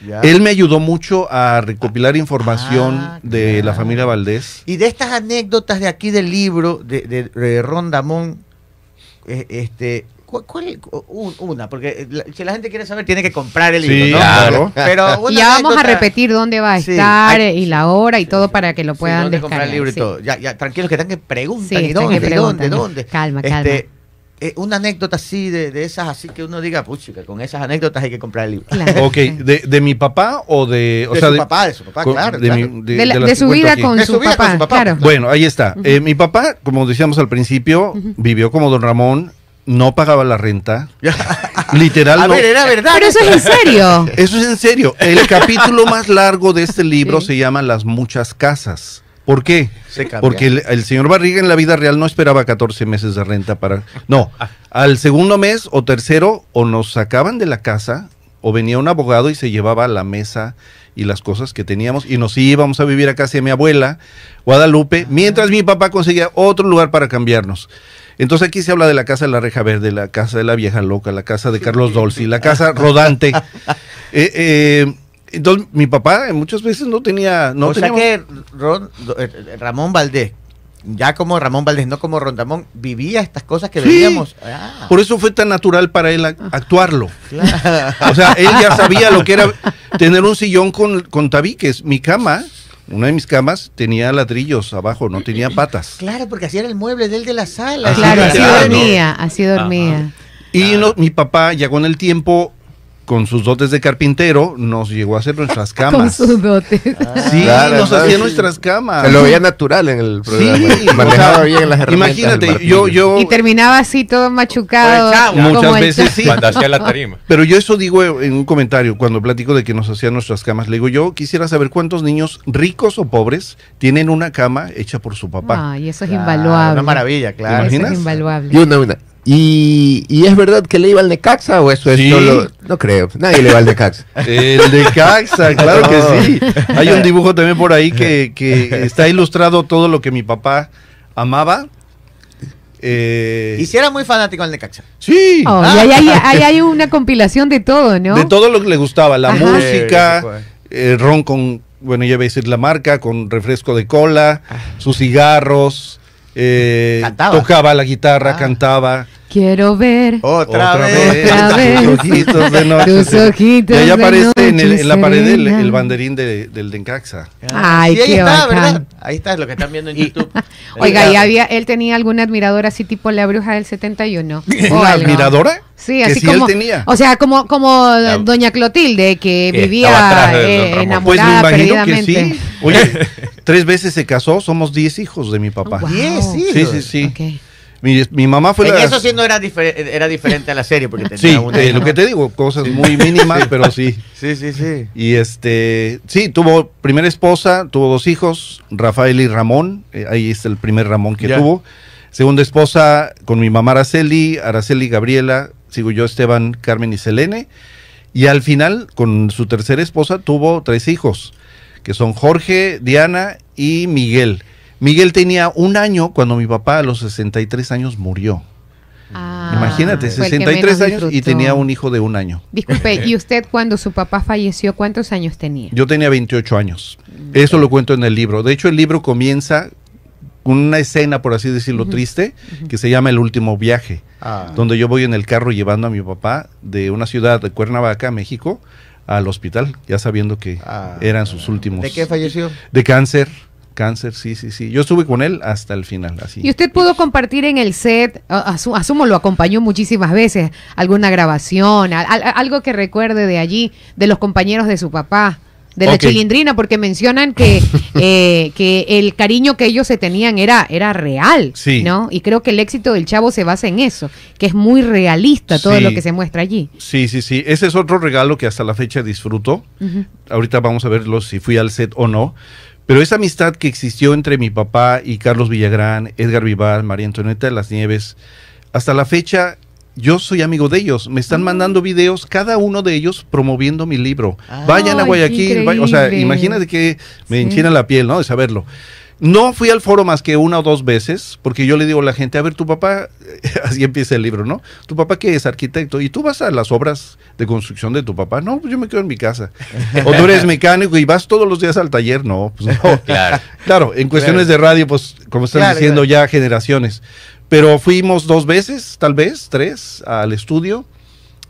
Ya. Él me ayudó mucho a recopilar información Ah, de la familia Valdés. Y de estas anécdotas de aquí del libro de, de, de Ron Damón, eh, este, ¿cuál, cuál- un- una? Porque la- si la gente quiere saber, tiene que comprar el Sí, libro, ¿no? claro. Pero una ya vamos a repetir dónde va a Sí, estar hay- y la hora y todo para que lo puedan ¿dónde comprar descargar. el libro y todo. Ya, ya, tranquilos que están que preguntan. Sí, ¿Y están dónde? que ¿Y dónde? ¿Dónde? Calma, Este, calma. Eh, una anécdota así de, de esas, así que uno diga, puchica, con esas anécdotas hay que comprar el libro. Claro. Ok, de, de mi papá o de... O de sea, su de, papá, de su papá, con- claro. de, claro. mi- la- su vida aquí. con De su, su vida con papá, su papá, claro. Bueno, ahí está. Eh, mi papá, como decíamos al principio, vivió como don Ramón, no pagaba la renta. Literal, A no. ver, era verdad. Pero eso es en serio. Eso es en serio. El capítulo más largo de este libro Sí. se llama Las muchas casas. ¿Por qué? Se. Porque el, el señor Barriga en la vida real no esperaba 14 meses de renta para... No, al segundo mes o tercero o nos sacaban de la casa o venía un abogado y se llevaba la mesa y las cosas que teníamos y nos íbamos a vivir a casa de mi abuela, Guadalupe, mientras mi papá conseguía otro lugar para cambiarnos. Entonces aquí se habla de la casa de la reja verde, la casa de la vieja loca, la casa de Carlos Dolci, la casa rodante. Eh, eh, entonces mi papá muchas veces no tenía... No o sea teníamos- que Ron- eh, Ramón Valdés, ya como Ramón Valdés, no como Rondamón, vivía estas cosas que Sí. veíamos. Ah, Por eso fue tan natural para él a- actuarlo. claro. O sea, él ya sabía lo que era tener un sillón con, con tabiques. Mi cama, una de mis camas, tenía ladrillos abajo, no tenía patas. Claro, porque así era el mueble de él de la sala. Así Claro, era, así dormía, así dormía. Y no- mi papá ya con el tiempo, con sus dotes de carpintero, nos llegó a hacer nuestras Con camas. sus dotes. Sí, Claro, nos ¿no? hacía Sí. nuestras camas. Se lo veía natural en el programa. Sí, Manejaba o sea, bien las herramientas. Imagínate, yo, yo, Y terminaba así todo machucado. Con chavo. Muchas veces sí. Cuando hacía la tarima. Pero yo eso digo en un comentario, cuando platico de que nos hacían nuestras camas, le digo, yo quisiera saber cuántos niños, ricos o pobres, tienen una cama hecha por su papá. Ay, eso es Claro, invaluable. Una maravilla, claro. Eso imaginas? es invaluable. Y una, una. ¿Y, ¿Y es verdad que le iba al Necaxa o eso es Sí. solo.? No creo, nadie le va al Necaxa. El de Caxa, claro que sí. Hay un dibujo también por ahí que, que está ilustrado todo lo que mi papá amaba. Eh, Y si era muy fanático del Necaxa. sí, Oh, y ahí hay, una compilación de todo, ¿no? de todo lo que le gustaba, la Ajá. música, eh, ron con, bueno, ya iba a decir la marca, con refresco de cola, sus cigarros, eh, Cantaba. tocaba la guitarra, Ah. cantaba. Quiero ver. Otra, Otra vez. vez. Otra vez. Tus ojitos de noche. Tus ojitos Y ahí de aparece en, el- noche en la pared el, el banderín de- del Dencaxa. Ay, sí, ahí qué está, bacán. ¿verdad? Ahí está, es lo que están viendo en YouTube. Oiga, y había, él tenía alguna admiradora así tipo la bruja del 71. o ¿Una admiradora? Sí, Que así sí como. él tenía. O sea, como, como La- doña Clotilde, que, Que vivía eh, Ramón. Pues me enamorada imagino que perdidamente. sí. Oye, tres veces se casó, somos diez hijos de mi papá. Wow. Diez, sí. Sí, sí, sí. Ok. Mi, mi mamá fue En la... eso sí no era, difer- era diferente a la serie, porque tenía Sí, una eh, lo que te digo, cosas muy mínimas, pero sí. Sí, sí, sí. Y este, sí, tuvo primera esposa, tuvo dos hijos, Rafael y Ramón, eh, ahí está el primer Ramón que Ya. tuvo. Segunda esposa con mi mamá Araceli, Araceli Gabriela, sigo yo Esteban, Carmen y Selene. Y al final, con su tercera esposa, tuvo tres hijos, que son Jorge, Diana y Miguel. Miguel tenía un año cuando mi papá a los 63 años murió. Ah, Imagínate, fue el que 63 menos años y tenía un hijo de un año. Disculpe, ¿y usted cuando su papá falleció, cuántos años tenía? Yo tenía 28 años. Eso lo cuento en el libro. De hecho, el libro comienza con una escena, por así decirlo, triste, que se llama El último viaje, Ah. donde yo voy en el carro llevando a mi papá de una ciudad de Cuernavaca, México, al hospital, ya sabiendo que Ah. eran sus últimos. ¿De qué falleció? De cáncer. Cáncer, sí, sí, sí. Yo estuve con él hasta el final, así. ¿Y usted pudo compartir en el set, asumo lo acompañó muchísimas veces, alguna grabación, al- al- algo que recuerde de allí, de los compañeros de su papá, de la chilindrina, porque mencionan que, eh, que el cariño que ellos se tenían era, era real, Sí. ¿no? Y creo que el éxito del chavo se basa en eso, que es muy realista todo Sí. lo que se muestra allí. Sí, sí, sí. Ese es otro regalo que hasta la fecha disfruto. Ujú. Ahorita vamos a verlo si fui al set o no. Pero esa amistad que existió entre mi papá y Carlos Villagrán, Edgar Vivar, María Antonieta de las Nieves, hasta la fecha yo soy amigo de ellos. Me están mandando videos, cada uno de ellos promoviendo mi libro. Ah. Vayan a Guayaquil. vay- o sea, imagínate que me Sí. enchina la piel, ¿no? De saberlo. No fui al foro más que una o dos veces, porque yo le digo a la gente, a ver, tu papá, así empieza el libro, ¿no? Tu papá que es arquitecto, y tú vas a las obras de construcción de tu papá. No, pues yo me quedo en mi casa. o tú eres mecánico y vas todos los días al taller. No, pues no. Claro. Claro, en cuestiones de radio, pues como están Claro, diciendo claro. ya generaciones. Pero fuimos dos veces, tal vez, tres, al estudio.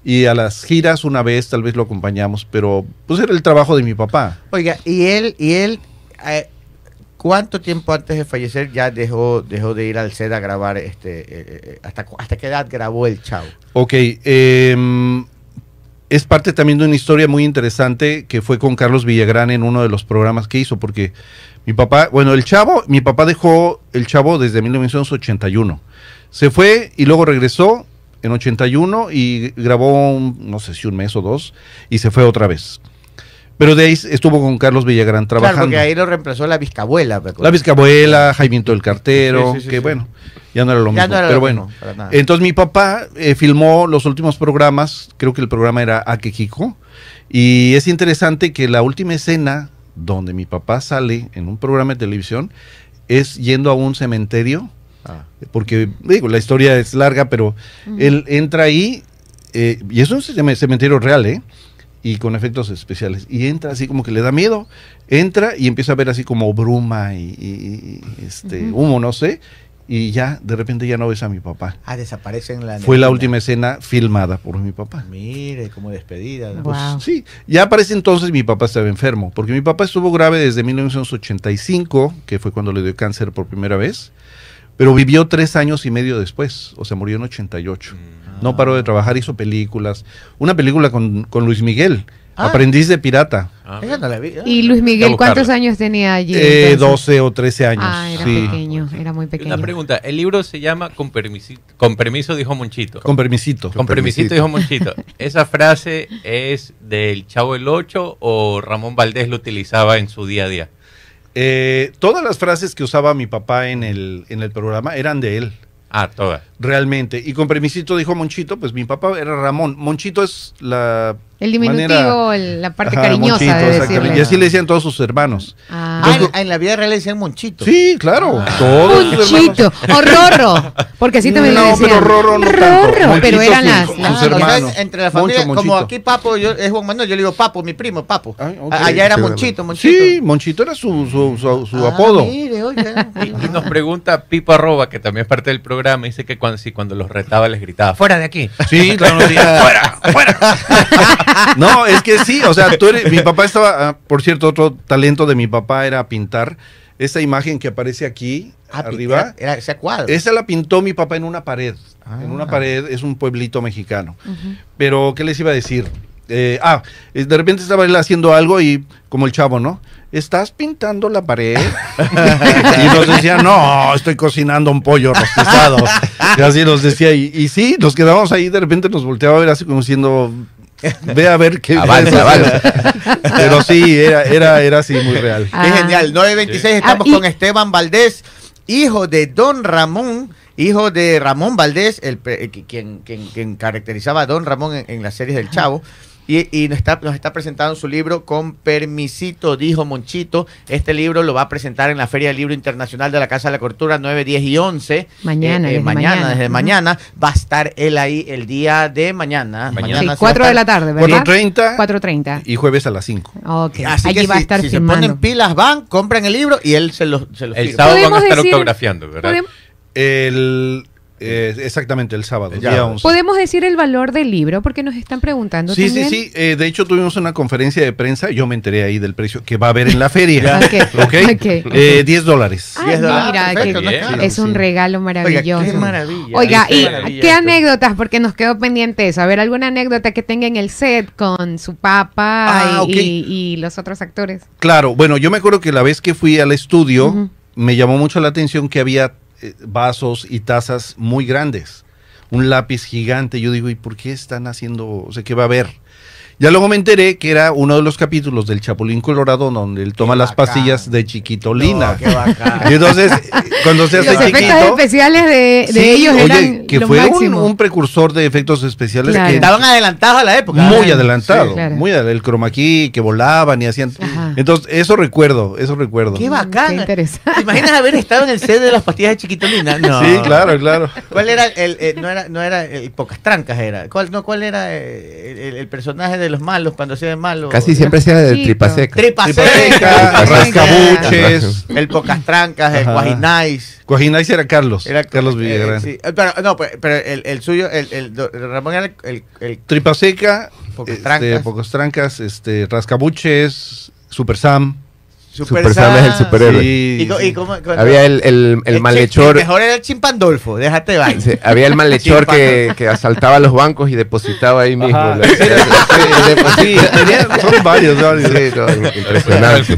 Y a las giras una vez, tal vez lo acompañamos, pero pues era el trabajo de mi papá. Oiga, y él, y él, eh, ¿cuánto tiempo antes de fallecer ya dejó, dejó de ir al set a grabar este, eh, eh, hasta, hasta qué edad grabó el chavo? Ok, em, es parte también de una historia muy interesante que fue con Carlos Villagrán en uno de los programas que hizo, porque mi papá, bueno, el chavo, mi papá dejó el chavo desde 1981. Se fue y luego regresó en 81 y grabó, un- no sé si un mes o dos, y se fue otra vez. Pero de ahí estuvo con Carlos Villagrán Claro, trabajando. porque ahí lo reemplazó la acuerdo. La Vizcabuela, Jaimito el Cartero, Sí, sí, sí, que bueno, ya no era lo Ya mismo. no era pero lo bueno, mismo, para nada. entonces mi papá eh, filmó los últimos programas, creo que el programa era Akekiko, y es interesante que la última escena donde mi papá sale en un programa de televisión es yendo a un cementerio, Ah. porque digo, la historia es larga, pero él entra ahí, eh, y es un cem- cementerio real, ¿eh? Y con efectos especiales. Y entra así como que le da miedo, entra y empieza a ver así como bruma y, y- y, este, humo, no sé, y ya de repente ya no ves a mi papá. Ah, desaparece en la. Fue la última escena filmada por mi papá. Mire, como despedida. ¿no? Pues, Wow. sí, ya para ese entonces mi papá estaba enfermo, porque mi papá estuvo grave desde 1985, que fue cuando le dio cáncer por primera vez, pero vivió tres años y medio después, o sea, murió en 88. No paró de trabajar, hizo películas, una película con, con Luis Miguel, Ah. Aprendiz de Pirata, Ah. Vi. Y Luis Miguel. ¿cuántos años tenía allí? eh, entonces? 12 o 13 años. Ah, era sí. pequeño, era muy pequeño. Una pregunta, el libro se llama Con, permisi- con permiso, dijo Monchito. Con permisito. Con permisito, dijo Monchito. ¿Esa frase es del Chavo el 8 o Ramón Valdés lo utilizaba en su día a día? Eh, todas las frases que usaba mi papá en el, en el programa eran de él. Ah, todas. Realmente. Y con permisito dijo Monchito, pues mi papá era Ramón. Monchito es la. El diminutivo, manera- el- la parte Ajá, cariñosa Monchito, de exactamente. decirle. Y así le decían todos sus hermanos. Ah, Ah, en, la vida real le decían Monchito. Sí, claro. Todos sus Monchito, hermanos. o Rorro, porque así también le No, decían. pero Rorro no tanto. Rorro, pero eran las... sus las- Ah, hermanos. entonces, entre la familia, Moncho, como aquí Papo yo, es Juan Manuel, yo le digo Papo, mi primo, Papo. Ay, ok. A- Allá era. Monchito, Monchito. Sí, Monchito era su, su, su, su Ah, apodo. Mire, oiga. Y, y nos pregunta Pipo Arroba, que también es parte del programa, dice que cuando, si cuando los retaba les gritaba, ¡fuera de aquí! Sí, claro, fuera, fuera. No, es que sí, o sea, tú eres, mi papá estaba, ah, por cierto, otro talento de mi papá era pintar. Esa imagen que aparece aquí, Ah, arriba, Era, era ese cuadro. esa la pintó mi papá en una pared. Ah. En una pared, es un pueblito mexicano. Pero, ¿qué les iba a decir? Eh, ah, eh, de repente estaba él haciendo algo y, como el chavo, ¿no? ¿Estás pintando la pared? y nos decía, no, estoy cocinando un pollo rostizado. y así nos decía, y, y sí, nos quedamos ahí, de repente nos volteaba a ver así como diciendo, ve a ver qué... Avanza, avanza. Pero sí, era, era, era así muy real. Qué Ah. genial. 926, estamos Ah, y- con Esteban Valdés, hijo de Don Ramón, hijo de Ramón Valdés, el, eh, quien, quien, quien caracterizaba a Don Ramón en, en las series del Chavo. Y, y nos, está, nos está presentando su libro con permisito, dijo Monchito. Este libro lo va a presentar en la Feria del Libro Internacional de la Casa de la Cultura 9, 10 y 11. Mañana, desde mañana, mañana. desde mañana. Va a estar él ahí el día de mañana. Mañana. Sí, se va a 4 de la tarde, ¿verdad? 4.30 4.30. y jueves a las 5. Ok, Así allí que va a si- estar si se ponen pilas, van, compran el libro y él se los se los El firma. sábado van a estar decir- autografiando, ¿verdad? Podemos- El, eh, exactamente, el sábado, Ya. día 11. Podemos decir el valor del libro porque nos están preguntando Sí, también. sí, sí. eh, de hecho, tuvimos una conferencia de prensa. Yo me enteré ahí del precio que va a haber en la feria. Ok, ¿Ok? ok. Eh, 10 dólares. Ah, 10 dólares. mira, Perfecto, que no es un regalo maravilloso. Oiga, qué maravilla. Oiga, qué ¿y maravilla qué esto. anécdotas? Porque nos quedó pendiente eso. A ver, ¿alguna anécdota que tenga en el set con su papá Ah, y, ok. y- y los otros actores? Claro, bueno, yo me acuerdo que la vez que fui al estudio, me llamó mucho la atención que había vasos y tazas muy grandes. Un lápiz gigante. Yo digo, ¿y por qué están haciendo? O sea, ¿qué va a haber? Ya luego me enteré que era uno de los capítulos del Chapulín Colorado donde él toma Qué las bacán. pastillas de Chiquitolina. No, qué bacán. Y entonces, cuando se Los hace efectos chiquito... especiales de, de Sí, ellos oye, eran que lo fue un, precursor de efectos especiales Claro. que Estaban adelantados a la época. muy adelantado, Sí, claro. muy el chroma key que volaban y hacían. Ajá. Entonces, eso recuerdo, eso recuerdo. Qué bacán. Qué interesante. ¿Te imaginas haber estado en el set de las pastillas de Chiquitolina? No. Sí, claro, claro. ¿Cuál era el, no era, no era el Pocas Trancas era? ¿Cuál, no, cuál era eh, el, el- el personaje de los malos cuando hacía de malo? Casi siempre sea de Chiquito. tripa seca. Tripa Tripa seca, seca, rascabuches. El Pocas Trancas, el. Guajinais. Coajinais era Carlos, Era Carlos eh, Villagrán. sí. Eh, Pero, no, pues, pero el, el suyo, el, el, Ramón era el, el, el Tripa seca, Pocas este, trancas. pocos trancas, este, rascabuches, Super Sam. Super Sam es el superhéroe. Sí, Y, co- sí. y cómo- cuando- Había el, el, el chi- malhechor. El mejor era el Chimpandolfo, déjate de. Sí, había el malhechor que, que asaltaba los bancos y depositaba ahí mismo. Ajá. la- Sí, deposita. sí, tenía- son varios, no, impresionante.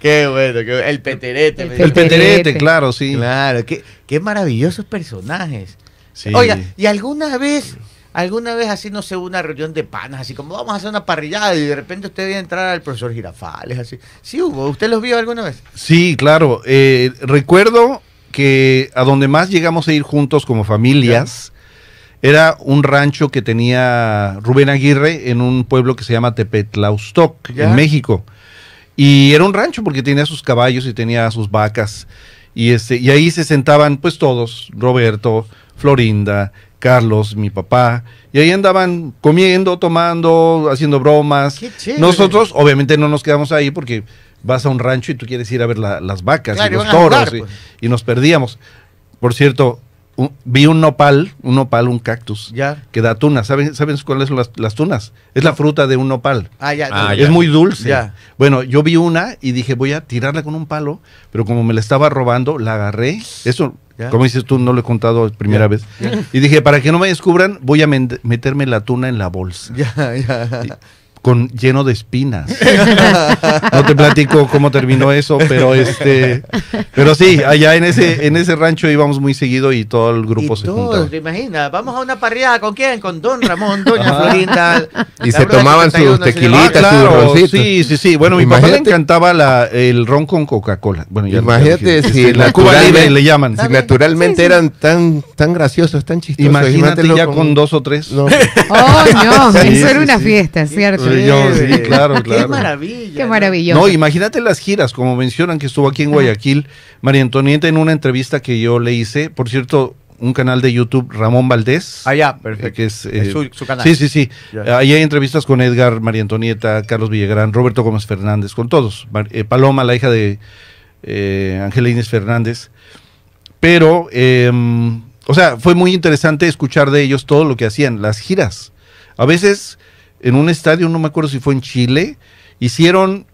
Qué bueno, qué bueno. el peterete. El me El dijo. Peterete. peterete, claro, sí. Claro, qué, qué maravillosos personajes. Sí. Oiga, ¿y alguna vez alguna vez así, no sé, una reunión de panas, así como vamos a hacer una parrillada y de repente usted viene a entrar al profesor Girafales, así. Sí hubo, ¿usted los vio alguna vez? Sí, claro. eh, recuerdo que a donde más llegamos a ir juntos como familias era un rancho que tenía Rubén Aguirre en un pueblo que se llama Tepetlaustoc, en México. Y era un rancho porque tenía sus caballos y tenía sus vacas. Y, este, y ahí se sentaban pues todos, Roberto, Florinda, Carlos, mi papá. Y ahí andaban comiendo, tomando, haciendo bromas. Qué. Nosotros obviamente no nos quedamos ahí porque vas a un rancho y tú quieres ir a ver la- las vacas Claro, y los jugar, toros y- pues. y, nos perdíamos. Por cierto, un- vi un nopal, un nopal, un cactus Ya. que da tunas. ¿Saben, ¿saben cuáles son las, las tunas? Es la fruta de un nopal. Ah, ya. Ah, ya. Es muy dulce. Ya. Bueno, yo vi una y dije, voy a tirarla con un palo, pero como me la estaba robando, la agarré. Eso, Ya. como dices tú, no lo he contado primera Ya. vez. Y dije, para que no me descubran, voy a meterme la tuna en la bolsa. Ya, ya. Con lleno de espinas. no te platico cómo terminó eso, pero este, pero sí, allá en ese, en ese rancho íbamos muy seguido y todo el grupo y se todos, juntaba. ¿te imaginas? Vamos a una parrillada, ¿con quién? Con Don Ramón, Doña. Florinda. Y se tomaban 71, sus tequilitas, sus roncitos. sí, sí, sí. Bueno, mi papá le Imagínate- encantaba la, el ron con Coca-Cola. Bueno, ya Imagínate ya- si la Cuba Libre le llaman. Si naturalmente eran tan, tan graciosos, tan chistosos. Imagínate imagínatelo ya con dos o tres. No. Oh, no, Sí, eso era una sí. fiesta, ¿cierto? Sí, Chévere. claro, Qué claro. maravilla. Qué ¿no? maravilloso. No, imagínate las giras, como mencionan que estuvo aquí en Guayaquil, María Antonieta en una entrevista que yo le hice, por cierto, un canal de YouTube, Ramón Valdés. Ah, ya, perfecto. que es, Es eh, su, su canal. Sí, sí, sí. Ya. Ahí hay entrevistas con Edgar, María Antonieta, Carlos Villagrán, Roberto Gómez Fernández, con todos. Mar- eh, Paloma, la hija de eh, Ángela Inés Fernández. Pero, eh, o sea, fue muy interesante escuchar de ellos todo lo que hacían, las giras. A veces, en un estadio, no me acuerdo si fue en Chile, hicieron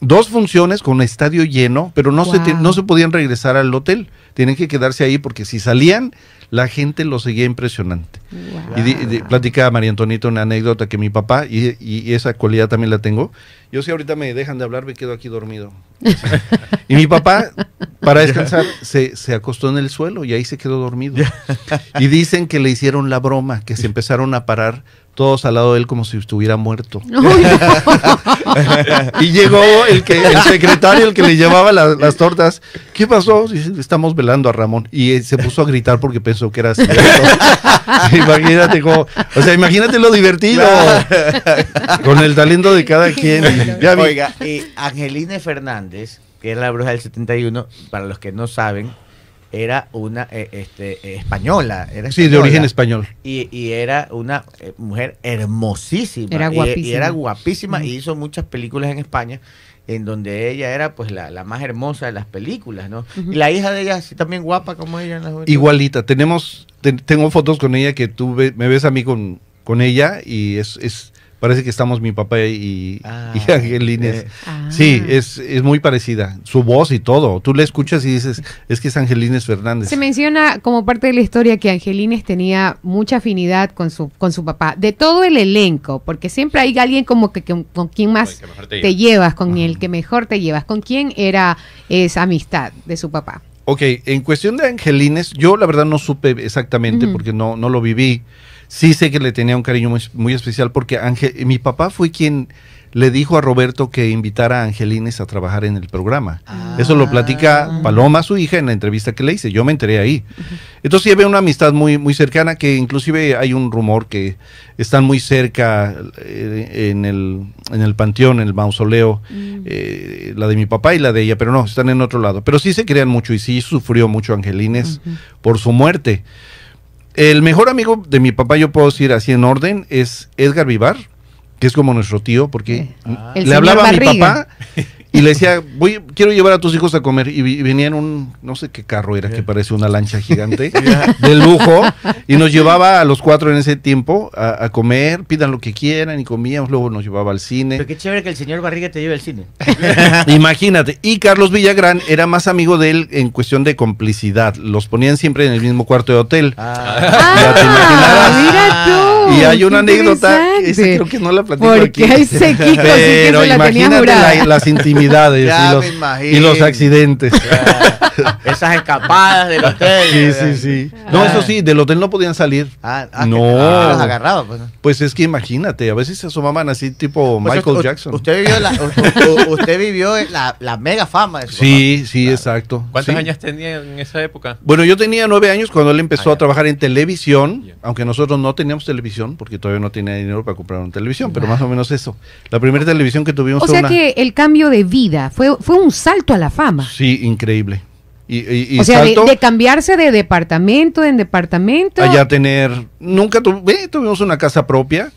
dos funciones con estadio lleno, pero no, se, te- no se podían regresar al hotel. Tienen que quedarse ahí porque si salían, la gente lo seguía impresionante. Wow. Y di- di- platica María Antonieta una anécdota que mi papá, y esa cualidad también la tengo, yo si ahorita me dejan de hablar, me quedo aquí dormido. y mi papá, para descansar, se, se acostó en el suelo y ahí se quedó dormido. y dicen que le hicieron la broma, que se empezaron a parar todos al lado de él como si estuviera muerto. No. Y llegó el que el secretario, el que le llevaba la- las tortas. ¿Qué pasó? Dice, estamos velando a Ramón. Y eh, se puso a gritar porque pensó que era cierto. Imagínate cómo, o sea, imagínate lo divertido. Con el talento de cada quien. Ya Oiga, y Angelina Fernández, que era la bruja del 71, para los que no saben, era una eh, este, eh, española. Era sí, de origen español. Y, y era una eh, mujer hermosísima. Era Y- Y, guapísima. era guapísima y hizo muchas películas en España en donde ella era pues la, la más hermosa de las películas, ¿no? Y la hija de ella, así también guapa como ella en la juventud. Igualita. Tenemos, te- tengo fotos con ella que tú ve- me ves a mí con, con ella y es, es parece que estamos mi papá y, Ah, y Angelines. eh, Ah. Sí, es, es muy parecida. Su voz y todo. Tú le escuchas y dices, es que es Angelines Fernández. Se menciona como parte de la historia que Angelines tenía mucha afinidad con su, con su papá, de todo el elenco, porque siempre hay alguien como que, que- con quien más te te, llevas. con el que mejor te llevas, con quién era esa amistad de su papá. Ok, en cuestión de Angelines, yo la verdad no supe exactamente porque no, no lo viví. Sí sé que le tenía un cariño muy, muy especial porque Ángel- mi papá fue quien le dijo a Roberto que invitara a Angelines a trabajar en el programa. Eso lo platica Paloma, su hija, en la entrevista que le hice. Yo me enteré ahí. Entonces sí había una amistad muy, muy cercana que inclusive hay un rumor que están muy cerca eh, en, el, en el panteón, en el mausoleo, eh, la de mi papá y la de ella, pero no, están en otro lado. Pero sí se crean mucho y sí sufrió mucho Angelines por su muerte. El mejor amigo de mi papá, yo puedo decir así en orden, es Edgar Vivar, que es como nuestro tío, porque El le hablaba a mi papá y le decía, voy, quiero llevar a tus hijos a comer. Y, vi- y venía en un, no sé qué carro era, que parece una lancha gigante, de lujo, y nos llevaba a los cuatro en ese tiempo a, a comer, pidan lo que quieran, y comíamos, luego nos llevaba al cine. Pero qué chévere que el señor Barriga te lleve al cine. Imagínate. Y Carlos Villagrán era más amigo de él en cuestión de complicidad. Los ponían siempre en el mismo cuarto de hotel. Ah. Ya te imaginarás. mira tú. Y hay una anécdota, esa creo que no la platico Porque aquí. sí que Pero se la tenía imagínate la- las intimidades Ya y, los, y accidentes. Esas escapadas del hotel. Sí, sí, sí. No, eso sí, del hotel no podían salir. Ah, ah, No. ah, los agarraba, pues. Pues es que imagínate, a veces se asomaban así tipo Pues, Michael Jackson. Usted vivió, la, usted vivió la, la mega fama de su Sí, sí, exacto. ¿Cuántos Sí. años tenía en esa época? Bueno, yo tenía nueve años cuando él empezó Ah, a trabajar en televisión, aunque nosotros no teníamos televisión, porque todavía no tenía dinero para comprar una televisión, pero más o menos eso. La primera televisión que tuvimos O fue sea una... que el cambio de vida fue, fue un salto a la fama. Sí, increíble. Y, y- y o sea, de, salto de cambiarse de departamento en departamento. allá tener... Nunca tu- eh, tuvimos una casa propia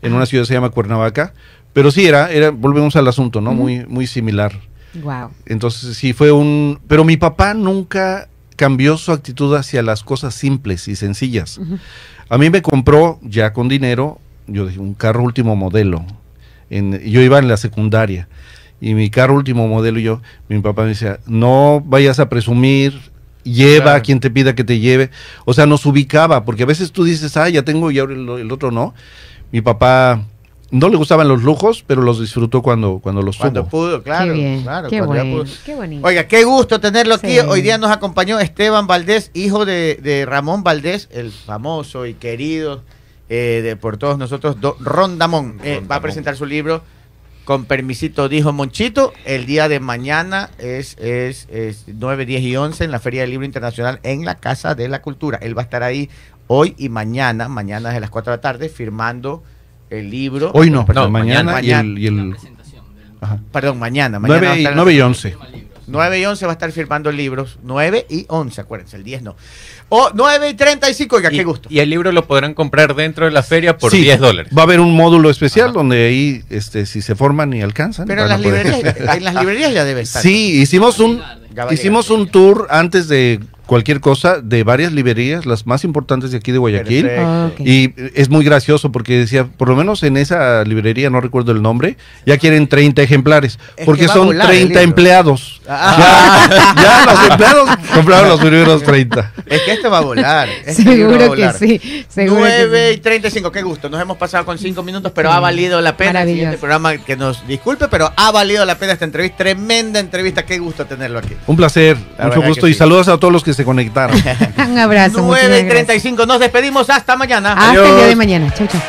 en una ciudad que se llama Cuernavaca, pero sí era, era volvemos al asunto, ¿no? Muy, muy similar. Wow. Entonces sí fue un... Pero mi papá nunca cambió su actitud hacia las cosas simples y sencillas. A mí me compró ya con dinero, yo dije, un carro último modelo. En, yo iba en la secundaria y mi carro último modelo y yo, mi papá me decía, no vayas a presumir, lleva Claro. a quien te pida que te lleve. O sea, nos ubicaba, porque a veces tú dices, ah, ya tengo y ahora el, el otro no. Mi papá no le gustaban los lujos, pero los disfrutó cuando, cuando los Cuando tuvo. pudo, claro. qué bien. claro, qué cuando pudo. Qué bonito. Oiga, qué gusto tenerlo aquí. Sí. Hoy día nos acompañó Esteban Valdés, hijo de, de Ramón Valdés, el famoso y querido eh, de, por todos nosotros, do- Rondamón. Eh, va a presentar su libro. Con permisito, dijo Monchito, el día de mañana es, es, es 9, 10 y 11 en la Feria del Libro Internacional en la Casa de la Cultura. Él va a estar ahí hoy y mañana, mañana es las 4 de la tarde, firmando el libro. Hoy no, perdón, no mañana, mañana, y el... Y el... Ajá. Perdón, mañana. mañana 9, 9 y 11. 9 y 11 va a estar firmando libros. 9 y 11, acuérdense, el 10 no. O 9 y 35, oiga, Y, qué gusto. y el libro lo podrán comprar dentro de la feria por Sí, 10 dólares. Va a haber un módulo especial Ajá. donde ahí, este, si se forman y alcanzan. Pero en las, librerías, en las librerías ya debe estar. Sí, hicimos un, hicimos un tour antes de cualquier cosa de varias librerías, las más importantes de aquí de Guayaquil. Ok. Y es muy gracioso porque decía, por lo menos en esa librería, no recuerdo el nombre, ya quieren 30 ejemplares, Es porque son volar el 30 libro. empleados. Ah. Ya, ya los empleados compraron los primeros 30. Es que este va a volar. este libro va a Seguro que sí. Seguro 9 que y 35, qué gusto. Nos hemos pasado con 5 minutos, pero ha valido la pena. El siguiente programa, que nos disculpe, pero ha valido la pena esta entrevista. Tremenda entrevista, qué gusto tenerlo aquí. Un placer, La mucho gusto y sí. saludos a todos los que se conectaron. Un abrazo. 9 muchísimas y gracias. 35, nos despedimos. Hasta mañana. Hasta el día de mañana. Chau, chau.